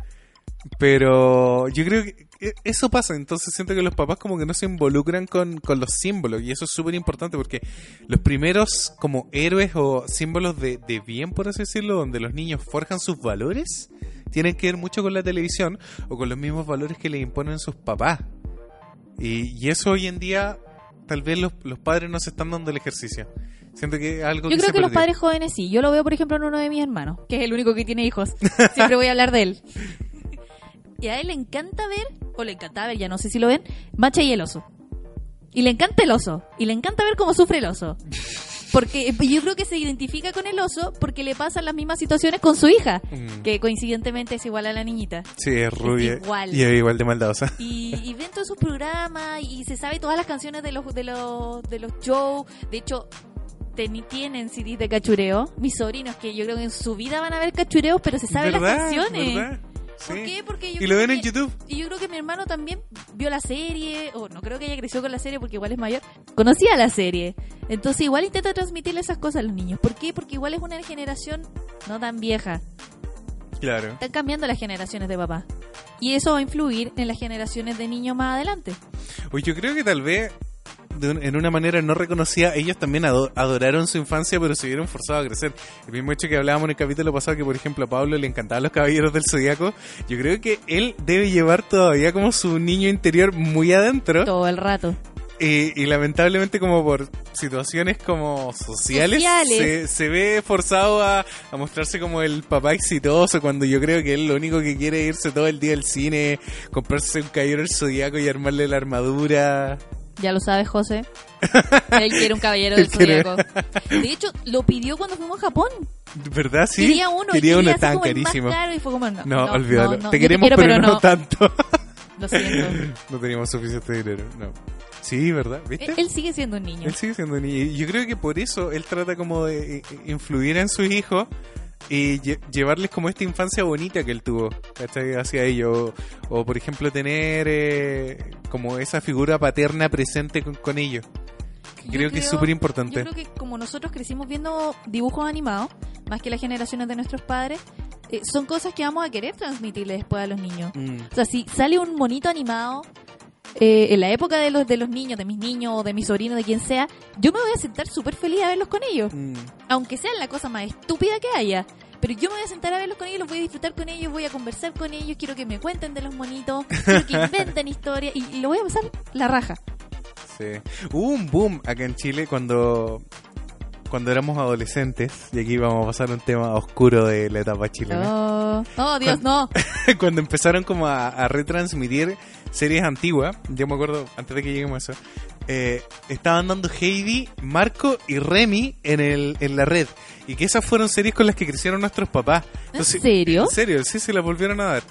Pero yo creo que eso pasa, entonces siento que los papás como que no se involucran con, con los símbolos y eso es súper importante porque los primeros como héroes o símbolos de, de bien, por así decirlo, donde los niños forjan sus valores, tienen que ver mucho con la televisión o con los mismos valores que les imponen sus papás. Y, y eso hoy en día tal vez los, los padres no se están dando el ejercicio. Siento que algo Yo que creo se que los padres jóvenes sí. Yo lo veo, por ejemplo, en uno de mis hermanos, que es el único que tiene hijos. [LAUGHS] Siempre voy a hablar de él. Y a él le encanta ver, o le encantaba ver, ya no sé si lo ven, Macha y el oso. Y le encanta el oso. Y le encanta ver cómo sufre el oso. Porque yo creo que se identifica con el oso porque le pasan las mismas situaciones con su hija, Mm. que coincidentemente es igual a la niñita. Sí, es rubia igual. y es igual de maldadosa. Y, y ven todos sus programas y se sabe todas las canciones de los de los de los shows. De hecho, tienen CDs de cachureo. Mis sobrinos que yo creo que en su vida van a ver cachureos, pero se saben las canciones. ¿Verdad? ¿Por Sí. qué? Porque yo Y lo ven en YouTube. Y yo creo que mi hermano también vio la serie, o no creo que haya crecido con la serie porque igual es mayor, conocía la serie. Entonces igual intenta transmitirle esas cosas a los niños. ¿Por qué? Porque igual es una generación no tan vieja. Claro. Están cambiando las generaciones de papá. Y eso va a influir en las generaciones de niños más adelante. Pues yo creo que tal vez de un- en una manera no reconocida, ellos también ado- adoraron su infancia, pero se vieron forzados a crecer. El mismo hecho que hablábamos en el capítulo pasado, que por ejemplo a Pablo le encantaban los caballeros del zodiaco. Yo creo que él debe llevar todavía como su niño interior muy adentro. Todo el rato. Y, y lamentablemente como por situaciones como sociales, Sociales. Se, se ve forzado a, a mostrarse como el papá exitoso cuando yo creo que él lo único que quiere es irse todo el día al cine, comprarse un caballero del zodiaco y armarle la armadura. Ya lo sabes, José. [LAUGHS] Él quiere un caballero del zodiaco. De hecho, lo pidió cuando fuimos a Japón. ¿Verdad? Sí. Quería uno. Quería uno tan carísimo. y fue como, no, No, olvídalo. no, no, te queremos, quiero, pero, no, tanto. [LAUGHS] Lo siento. [LAUGHS] no teníamos suficiente dinero, no. Sí, ¿verdad? ¿Viste? Él, él sigue siendo un niño. Él sigue siendo un niño. Yo creo que por eso él trata como de eh, influir en sus hijos y lle- llevarles como esta infancia bonita que él tuvo, ¿cachai? Hacia ellos. O, o, por ejemplo, tener eh, como esa figura paterna presente con, con ellos. Que Yo creo, que es súper Yo importante. creo que como nosotros crecimos viendo dibujos animados, más que las generaciones de nuestros padres, eh, son cosas que vamos a querer transmitirle después a los niños. Mm. O sea, si sale un monito animado eh, en la época de los de los niños, de mis niños o de mis sobrinos, de quien sea, yo me voy a sentar súper feliz a verlos con ellos. Mm. Aunque sea la cosa más estúpida que haya. Pero yo me voy a sentar a verlos con ellos, los voy a disfrutar con ellos, voy a conversar con ellos, quiero que me cuenten de los monitos, quiero que inventen [LAUGHS] historias y, y lo voy a pasar la raja. Sí. Hubo un boom acá en Chile cuando cuando éramos adolescentes, y aquí vamos a pasar un tema oscuro de la etapa chilena. Oh, oh, Dios, no. [LAUGHS] cuando empezaron como a, a retransmitir series antiguas, yo me acuerdo, antes de que lleguemos a eso, eh, estaban dando Heidi, Marco y Remy en, el, en la red. Y que esas fueron series con las que crecieron nuestros papás. ¿En serio? En serio, sí, se las volvieron a dar.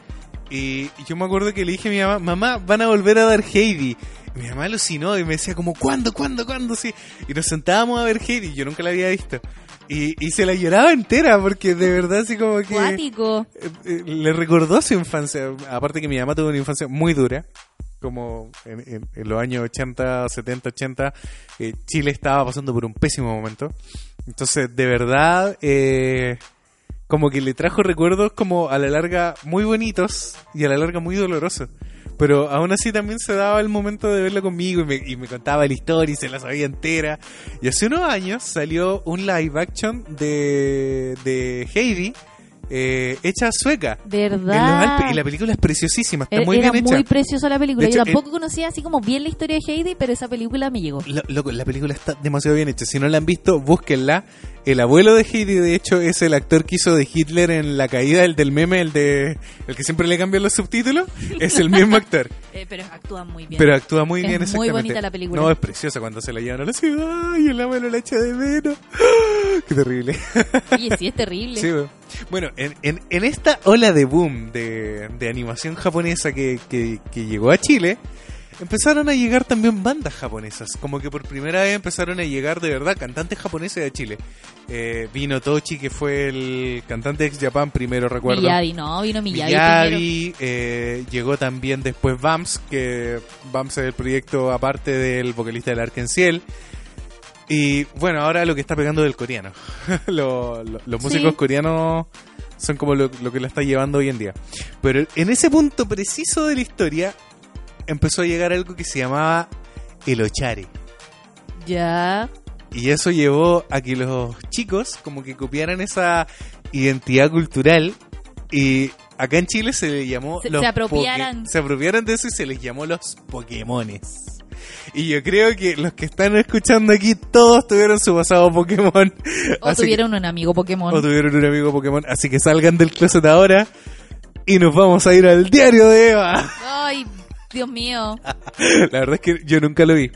Y yo me acuerdo que le dije a mi mamá, mamá, van a volver a dar Heidi. Mi mamá alucinó y me decía como, ¿cuándo, cuándo, cuándo? Sí. Y nos sentábamos a ver Heidi, yo nunca la había visto. Y, y se la lloraba entera porque de verdad así como que... Cuático. Eh, eh, le recordó su infancia. Aparte que mi mamá tuvo una infancia muy dura. Como en, en- en los años 80, 70, 80, eh, Chile estaba pasando por un pésimo momento. Entonces, de verdad, eh, como que le trajo recuerdos como a la larga muy bonitos y a la larga muy dolorosos. Pero aún así también se daba el momento de verla conmigo y me, y me contaba la historia y se la sabía entera. Y hace unos años salió un live action de, de Heidi eh, hecha sueca. ¿Verdad? Y la película es preciosísima, está muy Era bien hecha. muy preciosa la película. De hecho, Yo tampoco conocía así como bien la historia de Heidi, pero esa película me llegó. Lo- loco, la película está demasiado bien hecha. Si no la han visto, búsquenla. El abuelo de Heidi, de hecho, es el actor que hizo de Hitler en la caída, el del meme, el de el que siempre le cambian los subtítulos. Es el mismo actor. [LAUGHS] Eh, pero actúan muy bien. Pero actúa muy Es bien muy exactamente. bonita la película. No, es preciosa cuando se la llevan a la ciudad y el abuelo la echa de menos. [LAUGHS] Qué terrible. Oye, sí, es terrible. Sí, bueno, en, en, en esta ola de boom de, de animación japonesa que, que, que llegó a Chile, empezaron a llegar también bandas japonesas. Como que por primera vez empezaron a llegar de verdad cantantes japoneses a Chile. Eh, vino Tochi, que fue el cantante ex Japan primero, recuerdo. Miyagi, no, vino Miyagi, primero. Miyagi, eh, llegó también después Bams, que Bams es el proyecto aparte del vocalista del Arkenciel. Y bueno, ahora lo que está pegando del coreano. [LAUGHS] Lo- lo- los Sí. músicos coreanos son como lo, lo que la está llevando hoy en día. Pero en ese punto preciso de la historia empezó a llegar algo que se llamaba el ochare. Ya. Y eso llevó a que los chicos como que copiaran esa identidad cultural y acá en Chile se le llamó Se- los se apropiaran. se apropiaran de eso y se les llamó los Pokémones. Y yo creo que los que están escuchando aquí todos tuvieron su pasado Pokémon. O Así que- tuvieron un amigo Pokémon. o tuvieron un amigo Pokémon. Así que salgan del closet ahora y nos vamos a ir al diario de Eva. Ay, Dios mío. [LAUGHS] La verdad es que yo nunca lo vi.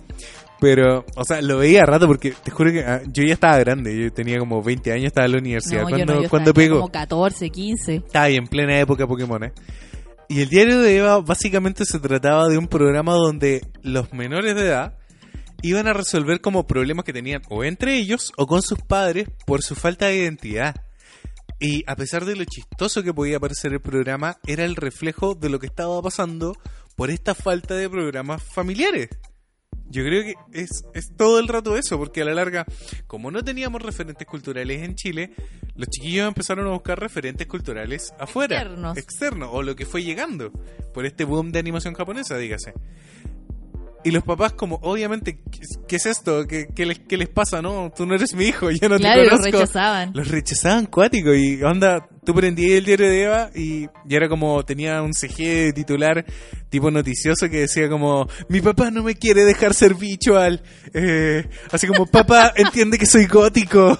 Pero, o sea, lo veía a rato porque te juro que ah, yo ya estaba grande. Yo tenía como 20 años, estaba en la universidad. No, cuando no, cuando pegó? como 14, 15. Estaba ahí en plena época Pokémon, ¿eh? Y el diario de Eva básicamente se trataba de un programa donde los menores de edad iban a resolver como problemas que tenían o entre ellos o con sus padres por su falta de identidad. Y a pesar de lo chistoso que podía parecer el programa, era el reflejo de lo que estaba pasando por esta falta de programas familiares. Yo creo que es, es todo el rato eso, porque a la larga, como no teníamos referentes culturales en Chile, los chiquillos empezaron a buscar referentes culturales afuera, Externos. externos, o lo que fue llegando por este boom de animación japonesa, dígase. Y los papás como, obviamente, ¿qué, qué es esto? ¿Qué, qué les, qué les pasa? No, tú no eres mi hijo, yo no claro, te conozco. rechazaban. Los rechazaban cuático y onda, tú prendías el diario de Eva y, y era como, tenía un CG titular tipo noticioso que decía como, mi papá no me quiere dejar ser visual. Eh, así como, papá [LAUGHS] entiende que soy gótico.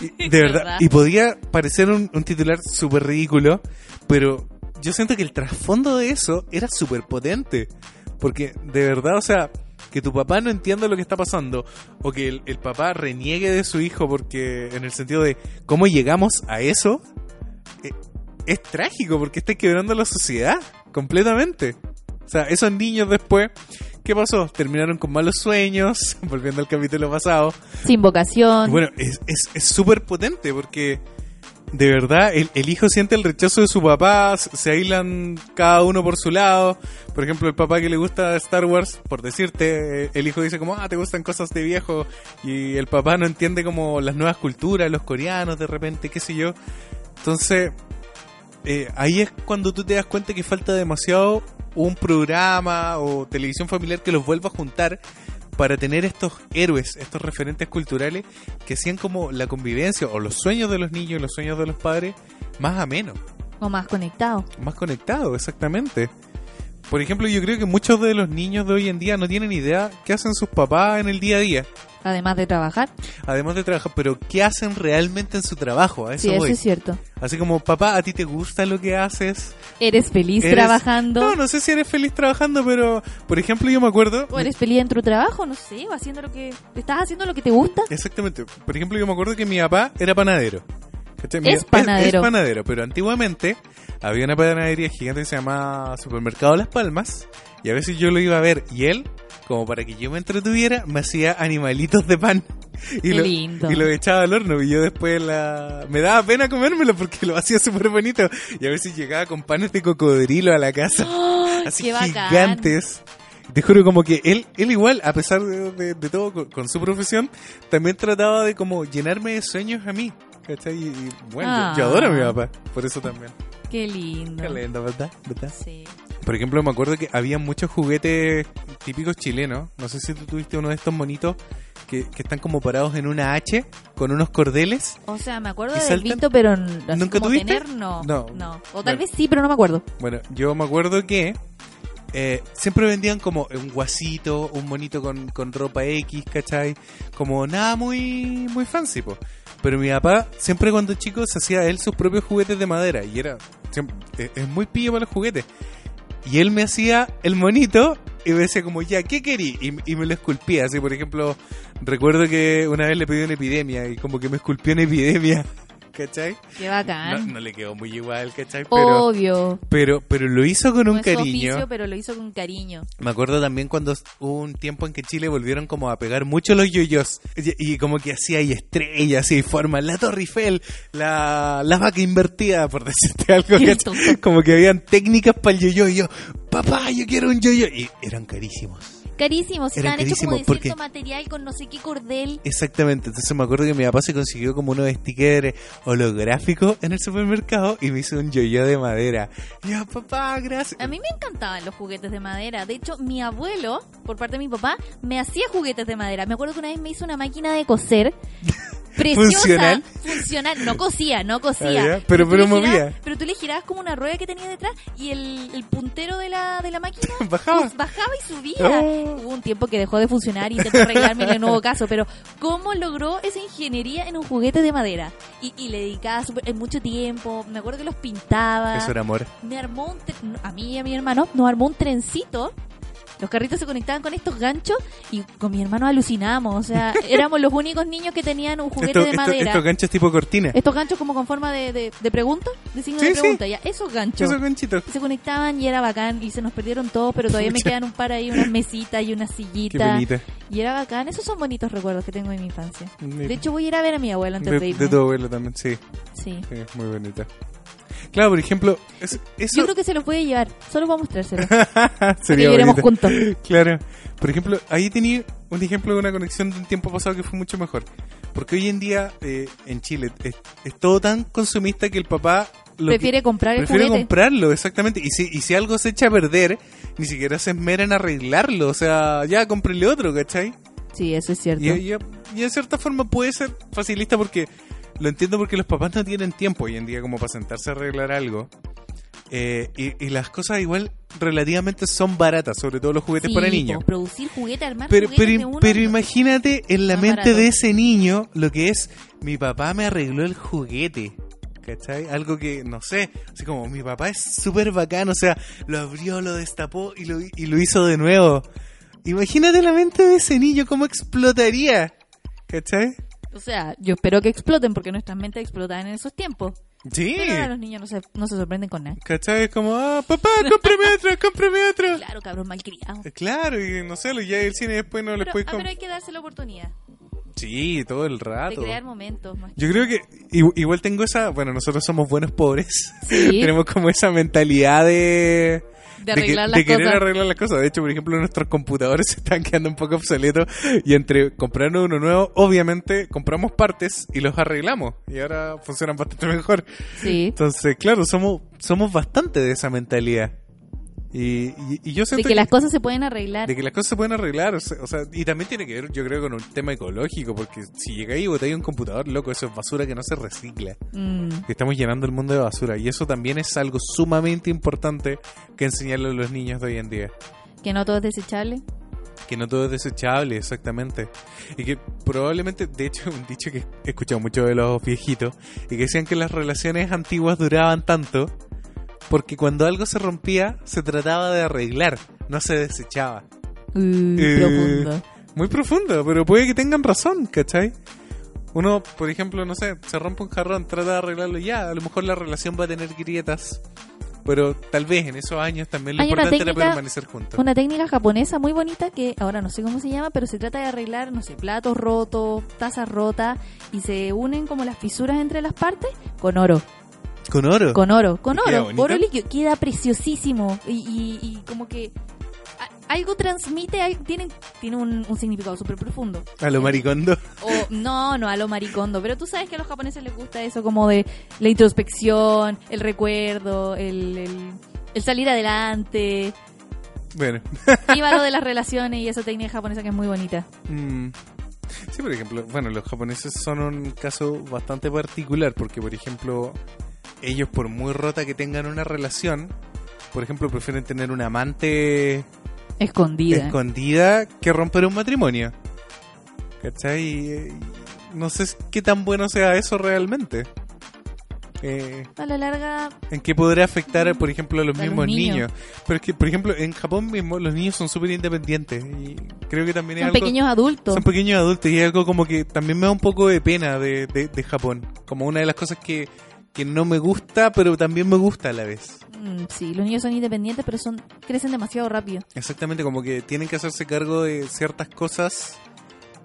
Y, de verdad, ¿Verdad? y podía parecer un, un titular súper ridículo, pero yo siento que el trasfondo de eso era súper potente. Porque de verdad, o sea, que tu papá no entienda lo que está pasando o que el, el papá reniegue de su hijo porque en el sentido de cómo llegamos a eso eh, es trágico porque está quebrando la sociedad completamente. O sea, esos niños después, ¿qué pasó? Terminaron con malos sueños, [LAUGHS] volviendo al capítulo pasado. Sin vocación. Bueno, es es- es súper potente porque de verdad el, el hijo siente el rechazo de su papá, se aíslan cada uno por su lado. Por ejemplo, el papá que le gusta Star Wars, por decirte, eh, el hijo dice como, ah, te gustan cosas de viejo. Y el papá no entiende como las nuevas culturas, los coreanos de repente, qué sé yo. Entonces, eh, ahí es cuando tú te das cuenta que falta demasiado un programa o televisión familiar que los vuelva a juntar para tener estos héroes, estos referentes culturales que sean como la convivencia o los sueños de los niños y los sueños de los padres más amenos, O más conectado. más conectados, exactamente. Por ejemplo, yo creo que muchos de los niños de hoy en día no tienen idea qué hacen sus papás en el día a día, Además de trabajar. además de trabajar, pero qué hacen realmente en su trabajo, a eso sí, eso es cierto. Así como, papá, ¿a ti te gusta lo que haces? ¿Eres feliz ¿Eres- trabajando? No, no sé si eres feliz trabajando, pero, por ejemplo, yo me acuerdo... ¿O eres feliz en tu trabajo? No sé, o haciendo lo que... ¿Estás haciendo lo que te gusta? Exactamente. Por ejemplo, yo me acuerdo que mi papá era panadero. ¿Cachai? Mi- Es panadero. Es, panadero, pero antiguamente había una panadería gigante que se llamaba Supermercado Las Palmas. Y a veces yo lo iba a ver. Y él, como para que yo me entretuviera, me hacía animalitos de pan. [LAUGHS] Y lo, lindo. Y lo echaba al horno. Y yo después la... me daba pena comérmelo porque lo hacía súper bonito. Y a veces llegaba con panes de cocodrilo a la casa. [GASPS] ¡Oh, así gigantes. Te juro como que él, él igual, a pesar de, de- de todo, con, con su profesión, también trataba de como llenarme de sueños a mí. ¿Cachai? Y, y, bueno, yo, yo Ah. adoro a mi papá, por eso también. Qué lindo. Qué lindo, ¿verdad? ¿verdad? Sí. Por ejemplo, me acuerdo que había muchos juguetes típicos chilenos. No sé si tú tuviste uno de estos monitos que, que están como parados en una H con unos cordeles. O sea, me acuerdo ¿Y de saltan? visto, pero así ¿Nunca como tuviste? tener, no. No. O tal Bueno. vez sí, pero no me acuerdo. Bueno, yo me acuerdo que eh, siempre vendían como un guasito, un monito con, con ropa X, ¿cachai? Como nada muy, muy fancy, po. Pero mi papá, siempre cuando chico, se hacía él sus propios juguetes de madera. Y era. siempre- es, es muy pillo para los juguetes. Y él me hacía el monito y me decía como, ya, ¿qué querí? Y, me lo esculpía. Así, por ejemplo, recuerdo que una vez le pedí una epidemia y como que me esculpió una epidemia. ¿Cachai? Qué No, bacán. no le quedó muy igual, ¿cachai? Pero, Obvio. pero, pero lo hizo con No un es cariño. oficio, pero lo hizo con cariño. Me acuerdo también cuando hubo un tiempo en que Chile volvieron como a pegar mucho los yoyos. Y, y como que hacía ahí estrellas y formas. La Torre Eiffel, la, la vaca invertida, por decirte [LAUGHS] algo. ¿cachai? Como que habían técnicas para el yoyo. Y yo, papá, yo quiero un yoyo. Y eran carísimos. Carísimos, Eran estaban hechos como de porque- cierto material con no sé qué cordel. Exactamente, entonces me acuerdo que mi papá se consiguió como unos stickers holográficos en el supermercado y me hizo un yoyo de madera. Y yo, papá, gracias. A mí me encantaban los juguetes de madera. De hecho, mi abuelo, por parte de mi papá, me hacía juguetes de madera. Me acuerdo que una vez me hizo una máquina de coser. [LAUGHS] Preciosa, ¿Funcional? funcional. No cosía, no cosía. Ah. Pero- pero girabas- movía. Pero tú le girabas como una rueda que tenía detrás y el, el puntero de la, de la máquina [LAUGHS] Bajaba. pues, bajaba y subía. Oh. Hubo un tiempo que dejó de funcionar y intenté arreglarme en el nuevo caso, pero ¿cómo logró esa ingeniería en un juguete de madera? Y, y le dedicaba eh, mucho tiempo, me acuerdo que los pintaba. Eso era amor. Me armó un a mí y a mi hermano nos armó un trencito. Los carritos se conectaban con estos ganchos y con mi hermano alucinábamos. O sea, [LAUGHS] éramos los únicos niños que tenían un juguete Esto- de esto- madera. estos ganchos tipo cortina. Estos ganchos como con forma de, de, de pregunta, de signo Sí, de sí. pregunta, ya, esos ganchos. Esos ganchitos. Se conectaban y era bacán y se nos perdieron todos, pero todavía me quedan un par ahí, unas mesitas y unas Qué sillitas. bonita. Y era bacán, esos son bonitos recuerdos que tengo de mi infancia. De- hecho voy a ir a ver a mi abuela antes de, de, irme. de tu abuelo también, sí. Sí. sí, muy bonita. Claro, por ejemplo, es- eso Yo creo que se los voy a llevar, solo para mostrárselo. [LAUGHS] sería bonito. juntos. [LAUGHS] Claro. Por ejemplo, ahí tenía un ejemplo de una conexión de un tiempo pasado que fue mucho mejor. Porque hoy en día eh, en Chile es, es todo tan consumista que el papá Prefiere comprar el prefiere juguete. comprarlo, exactamente. Y si, y si algo se echa a perder, ni siquiera se esmera en arreglarlo. O sea, ya cómprenle otro, ¿cachai? Sí, eso es cierto. Y, y- y en cierta forma puede ser facilista porque lo entiendo porque los papás no tienen tiempo hoy en día como para sentarse a arreglar algo. Eh, y, y las cosas igual relativamente son baratas, sobre todo los juguetes Sí, para niños. producir juguete, armar Pero, juguetes pero, de uno, pero imagínate en la mente barato. de ese niño lo que es mi papá me arregló el juguete. ¿Cachai? Algo que, no sé, así como mi papá es súper bacán, o sea, lo abrió, lo destapó y lo, y lo hizo de nuevo. Imagínate la mente de ese niño, cómo explotaría. ¿Cachai? O sea, yo espero que exploten porque nuestras mentes explotan en esos tiempos. Sí. Pero ahora los niños no se, no se sorprenden con nada. ¿Cachai? Es como, ah, papá, cómprame otro, cómprame otro. Claro, cabrón, malcriado. Eh, Claro, y no sé, ya el cine después no les puede ah, pero hay que darse la oportunidad Sí, todo el de rato. crear momentos más. Yo creo que i- igual tengo esa, bueno, nosotros somos buenos pobres. Sí. [LAUGHS] Tenemos como esa mentalidad de De arreglar las de querer cosas. arreglar las cosas. De hecho, por ejemplo, nuestros computadores [LAUGHS] se están quedando un poco obsoletos y entre comprarnos uno nuevo, obviamente compramos partes y los arreglamos y ahora funcionan bastante [LAUGHS] mejor. Sí. Entonces, claro, somos somos bastante de esa mentalidad. Y, y, y yo De siento que las cosas se pueden arreglar. de que las cosas se pueden arreglar, o sea, y también tiene que ver, yo creo, con un tema ecológico, porque si llegáis y botáis un computador, loco, eso es basura que no se recicla. Mm. Estamos llenando el mundo de basura, y eso también es algo sumamente importante que enseñarle a los niños de hoy en día. Que no todo es desechable. Que no todo es desechable, exactamente. Y que probablemente, de hecho, [LAUGHS] un dicho que he escuchado mucho de los viejitos, y que decían que las relaciones antiguas duraban tanto porque cuando algo se rompía, se trataba de arreglar, no se desechaba. Uh, Eh, Profundo. Muy profundo, pero puede que tengan razón, ¿cachai? Uno, por ejemplo, no sé, se rompe un jarrón, trata de arreglarlo ya, a lo mejor la relación va a tener grietas, pero tal vez en esos años también lo Hay importante era técnica- permanecer juntos. Una técnica japonesa muy bonita que ahora no sé cómo se llama, pero se trata de arreglar, no sé, platos rotos, tazas rotas y se unen como las fisuras entre las partes con oro. Con oro. Con oro, con ¿Y queda oro, oro líquido. Queda preciosísimo y, y- y como que a- algo transmite, tiene, tiene un, un significado súper profundo. A lo maricondo. O, no, no a lo maricondo, pero tú sabes que a los japoneses les gusta eso como de la introspección, el recuerdo, el, el- el salir adelante, Bueno. [LAUGHS] iba lo de las [LAUGHS] relaciones y esa técnica japonesa que es muy bonita. Mm. Sí, por ejemplo, bueno, los japoneses son un caso bastante particular porque, por ejemplo, ellos por muy rota que tengan una relación, por ejemplo, prefieren tener un amante Escondida. escondida que romper un matrimonio. ¿Cachai? Y, eh, no sé qué tan bueno sea eso realmente. Eh, a la larga, ¿En qué podrá afectar, por ejemplo, a los A los mismos niños. niños? Pero es que, por ejemplo, en Japón mismo los niños son súper independientes y creo que también es son algo... pequeños adultos. Son pequeños adultos y es algo como que también me da un poco de pena de, de, de Japón. Como una de las cosas que, que no me gusta, pero también me gusta a la vez. Mm, sí, los niños son independientes, pero son crecen demasiado rápido. Exactamente, como que tienen que hacerse cargo de ciertas cosas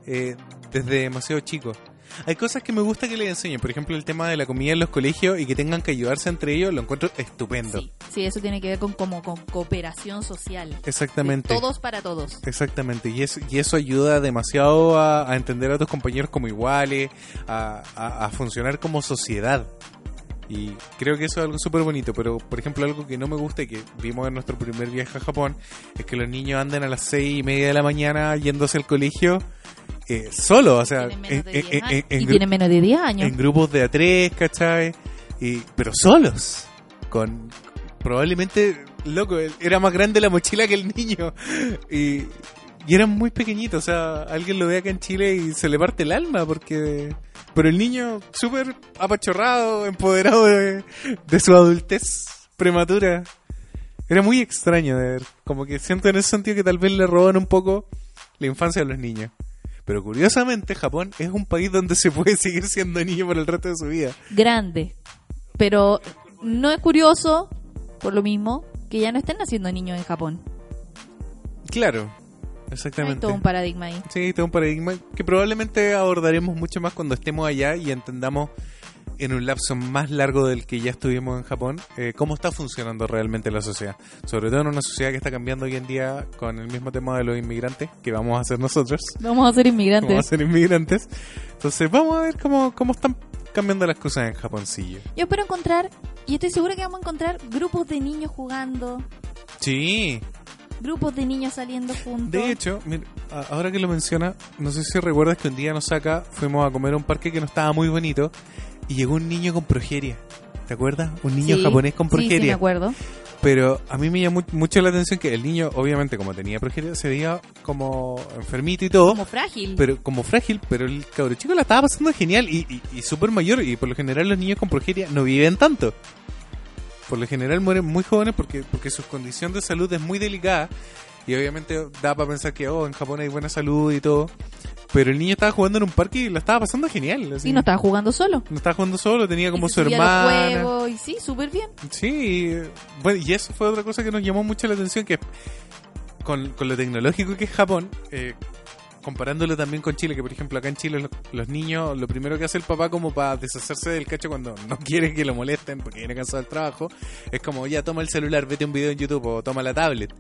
eh, desde demasiado chicos. Hay cosas que me gusta que les enseñen, por ejemplo el tema de la comida en los colegios y que tengan que ayudarse entre ellos, lo encuentro estupendo. Sí, sí, eso tiene que ver con como con cooperación social. Exactamente. De todos para todos. Exactamente, y eso, y eso ayuda demasiado a, a entender a tus compañeros como iguales, a, a- a funcionar como sociedad. Y creo que eso es algo súper bonito, pero por ejemplo algo que no me gusta y que vimos en nuestro primer viaje a Japón es que los niños anden a las seis y media de la mañana yéndose al colegio eh, solo, o sea, Tienen en, menos de 10 en- años. en- en y gru- tienen menos de 10 años. en grupos de a tres, ¿cachai? Y, pero solos, con probablemente, loco, era más grande la mochila que el niño. Y, y eran muy pequeñitos, o sea, alguien lo ve acá en Chile y se le parte el alma porque... Pero el niño súper apachorrado, empoderado de, de su adultez prematura. Era muy extraño de ver. Como que siento en ese sentido que tal vez le roban un poco la infancia a los niños. Pero curiosamente, Japón es un país donde se puede [LAUGHS] seguir siendo niño por el resto de su vida. Grande. Pero no es curioso, por lo mismo, que ya no estén naciendo niños en Japón. Claro, Hay exactamente. todo un paradigma ahí. Sí, todo un paradigma que probablemente abordaremos mucho más cuando estemos allá y entendamos en un lapso más largo del que ya estuvimos en Japón eh, cómo está funcionando realmente la sociedad. Sobre todo en una sociedad que está cambiando hoy en día con el mismo tema de los inmigrantes que vamos a hacer nosotros. Vamos a ser Vamos a inmigrantes. ser inmigrantes. Entonces vamos a ver cómo, cómo están cambiando las cosas en Japoncillo. Yo espero encontrar, y estoy segura que vamos a encontrar grupos de niños jugando, Sí, grupos de niños saliendo juntos. De hecho, mira, ahora que lo menciona, no sé si recuerdas que un día nos saca, fuimos a comer a un parque que no estaba muy bonito y llegó un niño con progeria. ¿Te acuerdas? Un niño Sí, japonés con Sí, sí, me progeria. acuerdo. Pero a mí me llamó mucho la atención que el niño, obviamente, como tenía progeria, se veía como enfermito y todo. Como frágil. pero como frágil, pero el cabro chico la estaba pasando genial y, y, y súper mayor. Y por lo general los niños con progeria no viven tanto. Por lo general mueren muy jóvenes porque, porque su condición de salud es muy delicada. Y obviamente da para pensar que oh, en Japón hay buena salud y todo. Pero el niño estaba jugando en un parque y la estaba pasando genial. así. Y no estaba jugando solo. No estaba jugando solo, tenía como Y su subía a los hermana. juegos, y sí, súper bien. Sí, y, bueno, y eso fue otra cosa que nos llamó mucho la atención, que con, con lo tecnológico que es Japón, eh, comparándolo también con Chile, que por ejemplo acá en Chile los, niños, lo primero que hace el papá como para deshacerse del cacho cuando no quiere que lo molesten porque viene cansado del trabajo, es como ya toma el celular, vete un video en YouTube o toma la tablet.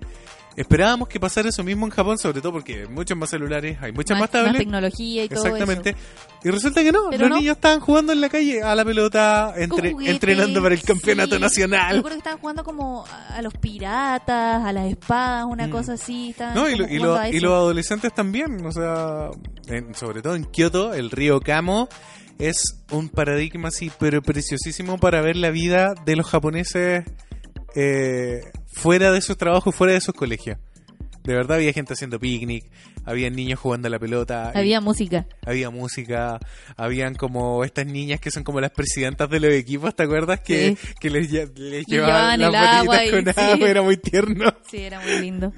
Esperábamos que pasara eso mismo en Japón, sobre todo porque hay muchos más celulares, hay muchas más, tablets. tecnología y todo Exactamente. eso. Y resulta que no, Pero los no. niños estaban jugando en la calle a la pelota, entre- Con juguetes, entrenando para el campeonato sí. nacional. Recuerdo que estaban jugando como a los piratas, a las espadas, una Mm. cosa así. No, y, lo- y, lo- y los adolescentes también, o sea, en- sobre todo en Kioto, el río Kamo es un paradigma así, pero preciosísimo para ver la vida de los japoneses eh, fuera de sus trabajos, fuera de sus colegios. De verdad había gente haciendo picnic, había niños jugando a la pelota, y- Había música. había música, habían como estas niñas que son como las presidentas de los equipos, ¿te acuerdas? Que, que les, lle- les llevaban llevaban las el agua bolitas y- con sí. agua, era muy tierno Sí, era muy lindo.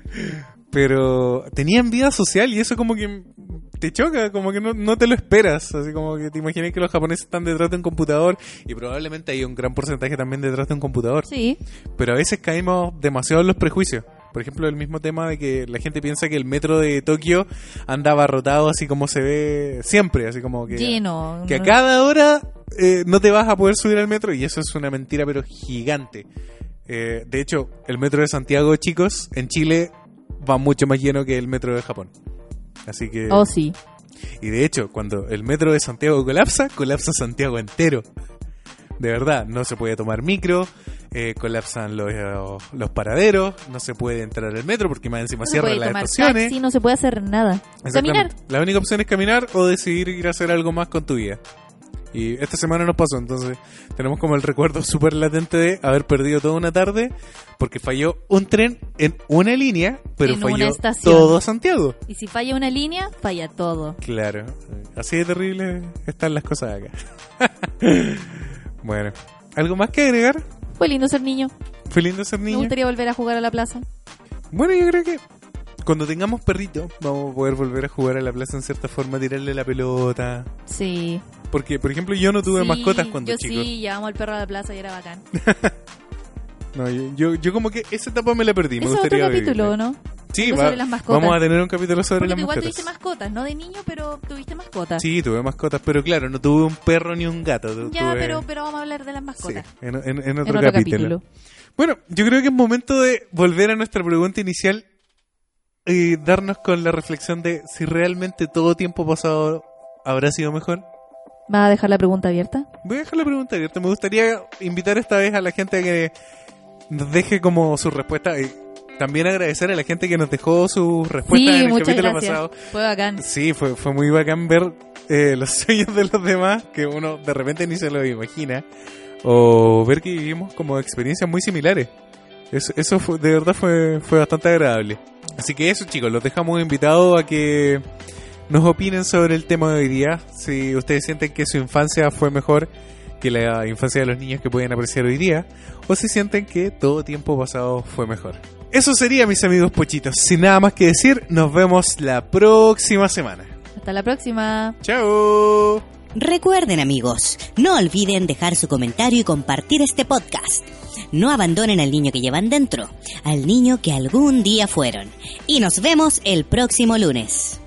pero tenían vida social y eso como que te choca, como que no, no te lo esperas, así como que te imaginas que los japoneses están detrás de un computador y probablemente hay un gran porcentaje también detrás de un computador, Sí. pero a veces caímos demasiado en los prejuicios. Por ejemplo, el mismo tema de que la gente piensa que el metro de Tokio anda abarrotado así como se ve siempre, así como que... Lleno. Que a cada hora eh, no te vas a poder subir al metro y eso es una mentira pero gigante. Eh, de hecho, el metro de Santiago, chicos, en Chile va mucho más lleno que el metro de Japón. Así que... Oh, sí. Y de hecho, cuando el metro de Santiago colapsa, colapsa Santiago entero. De verdad, no se puede tomar micro, eh, colapsan los, eh, los paraderos, no se puede entrar al metro porque más encima No cierran las estaciones. taxi, no se puede hacer nada. Caminar. La única opción es caminar o decidir ir a hacer algo más con tu vida. Y esta semana nos pasó, entonces tenemos como el recuerdo [LAUGHS] súper latente de haber perdido toda una tarde porque falló un tren en una línea, pero En falló todo Santiago. Y si falla una línea, falla todo. Claro, así de terrible están las cosas acá. [LAUGHS] bueno, ¿algo más que agregar? Fue lindo ser niño. Fue lindo ser Me niño. gustaría volver a jugar a la plaza. Bueno, yo creo que cuando tengamos perrito vamos a poder volver a jugar a la plaza en cierta forma, tirarle la pelota. Sí. Porque, por ejemplo, yo no tuve Sí, mascotas cuando yo chico. sí, llevamos al perro a la plaza y era bacán. [LAUGHS] No, yo, yo, yo como que esa etapa me la perdí. Me es otro gustaría capítulo, vivirla. ¿no? Sí, va- sobre las mascotas. vamos a tener un capítulo sobre Porque las igual mascotas. tuviste mascotas, no de niño, pero tuviste mascotas. Sí, tuve mascotas, pero claro, no tuve un perro ni un gato. tu- ya, tuve- pero, pero vamos a hablar de las Sí, mascotas. en, en- en En otro, otro capítulo. capítulo. Bueno, yo creo que es momento de volver a nuestra pregunta inicial y darnos con la reflexión de si realmente todo tiempo pasado habrá sido mejor. ¿Vas a dejar la pregunta abierta? Voy a dejar la pregunta abierta. Me gustaría invitar esta vez a la gente a que nos deje como su respuesta y también agradecer a la gente que nos dejó su respuesta en sí, el muchas capítulo gracias. pasado. Fue bacán. Sí, fue, fue muy bacán ver eh, los [LAUGHS] sueños de los demás que uno de repente ni se lo imagina. O ver que vivimos como experiencias muy similares. Eso, eso fue, de verdad fue, fue bastante agradable. Así que eso chicos, los dejamos invitados a que nos opinen sobre el tema de hoy día. Si ustedes sienten que su infancia fue mejor que la infancia de los niños que pueden apreciar hoy día. O si sienten que todo tiempo pasado fue mejor. Eso sería mis amigos pochitos. Sin nada más que decir, nos vemos la próxima semana. Hasta la próxima. ¡Chao! Recuerden amigos, no olviden dejar su comentario y compartir este podcast. No abandonen al niño que llevan dentro, al niño que algún día fueron. Y nos vemos el próximo lunes.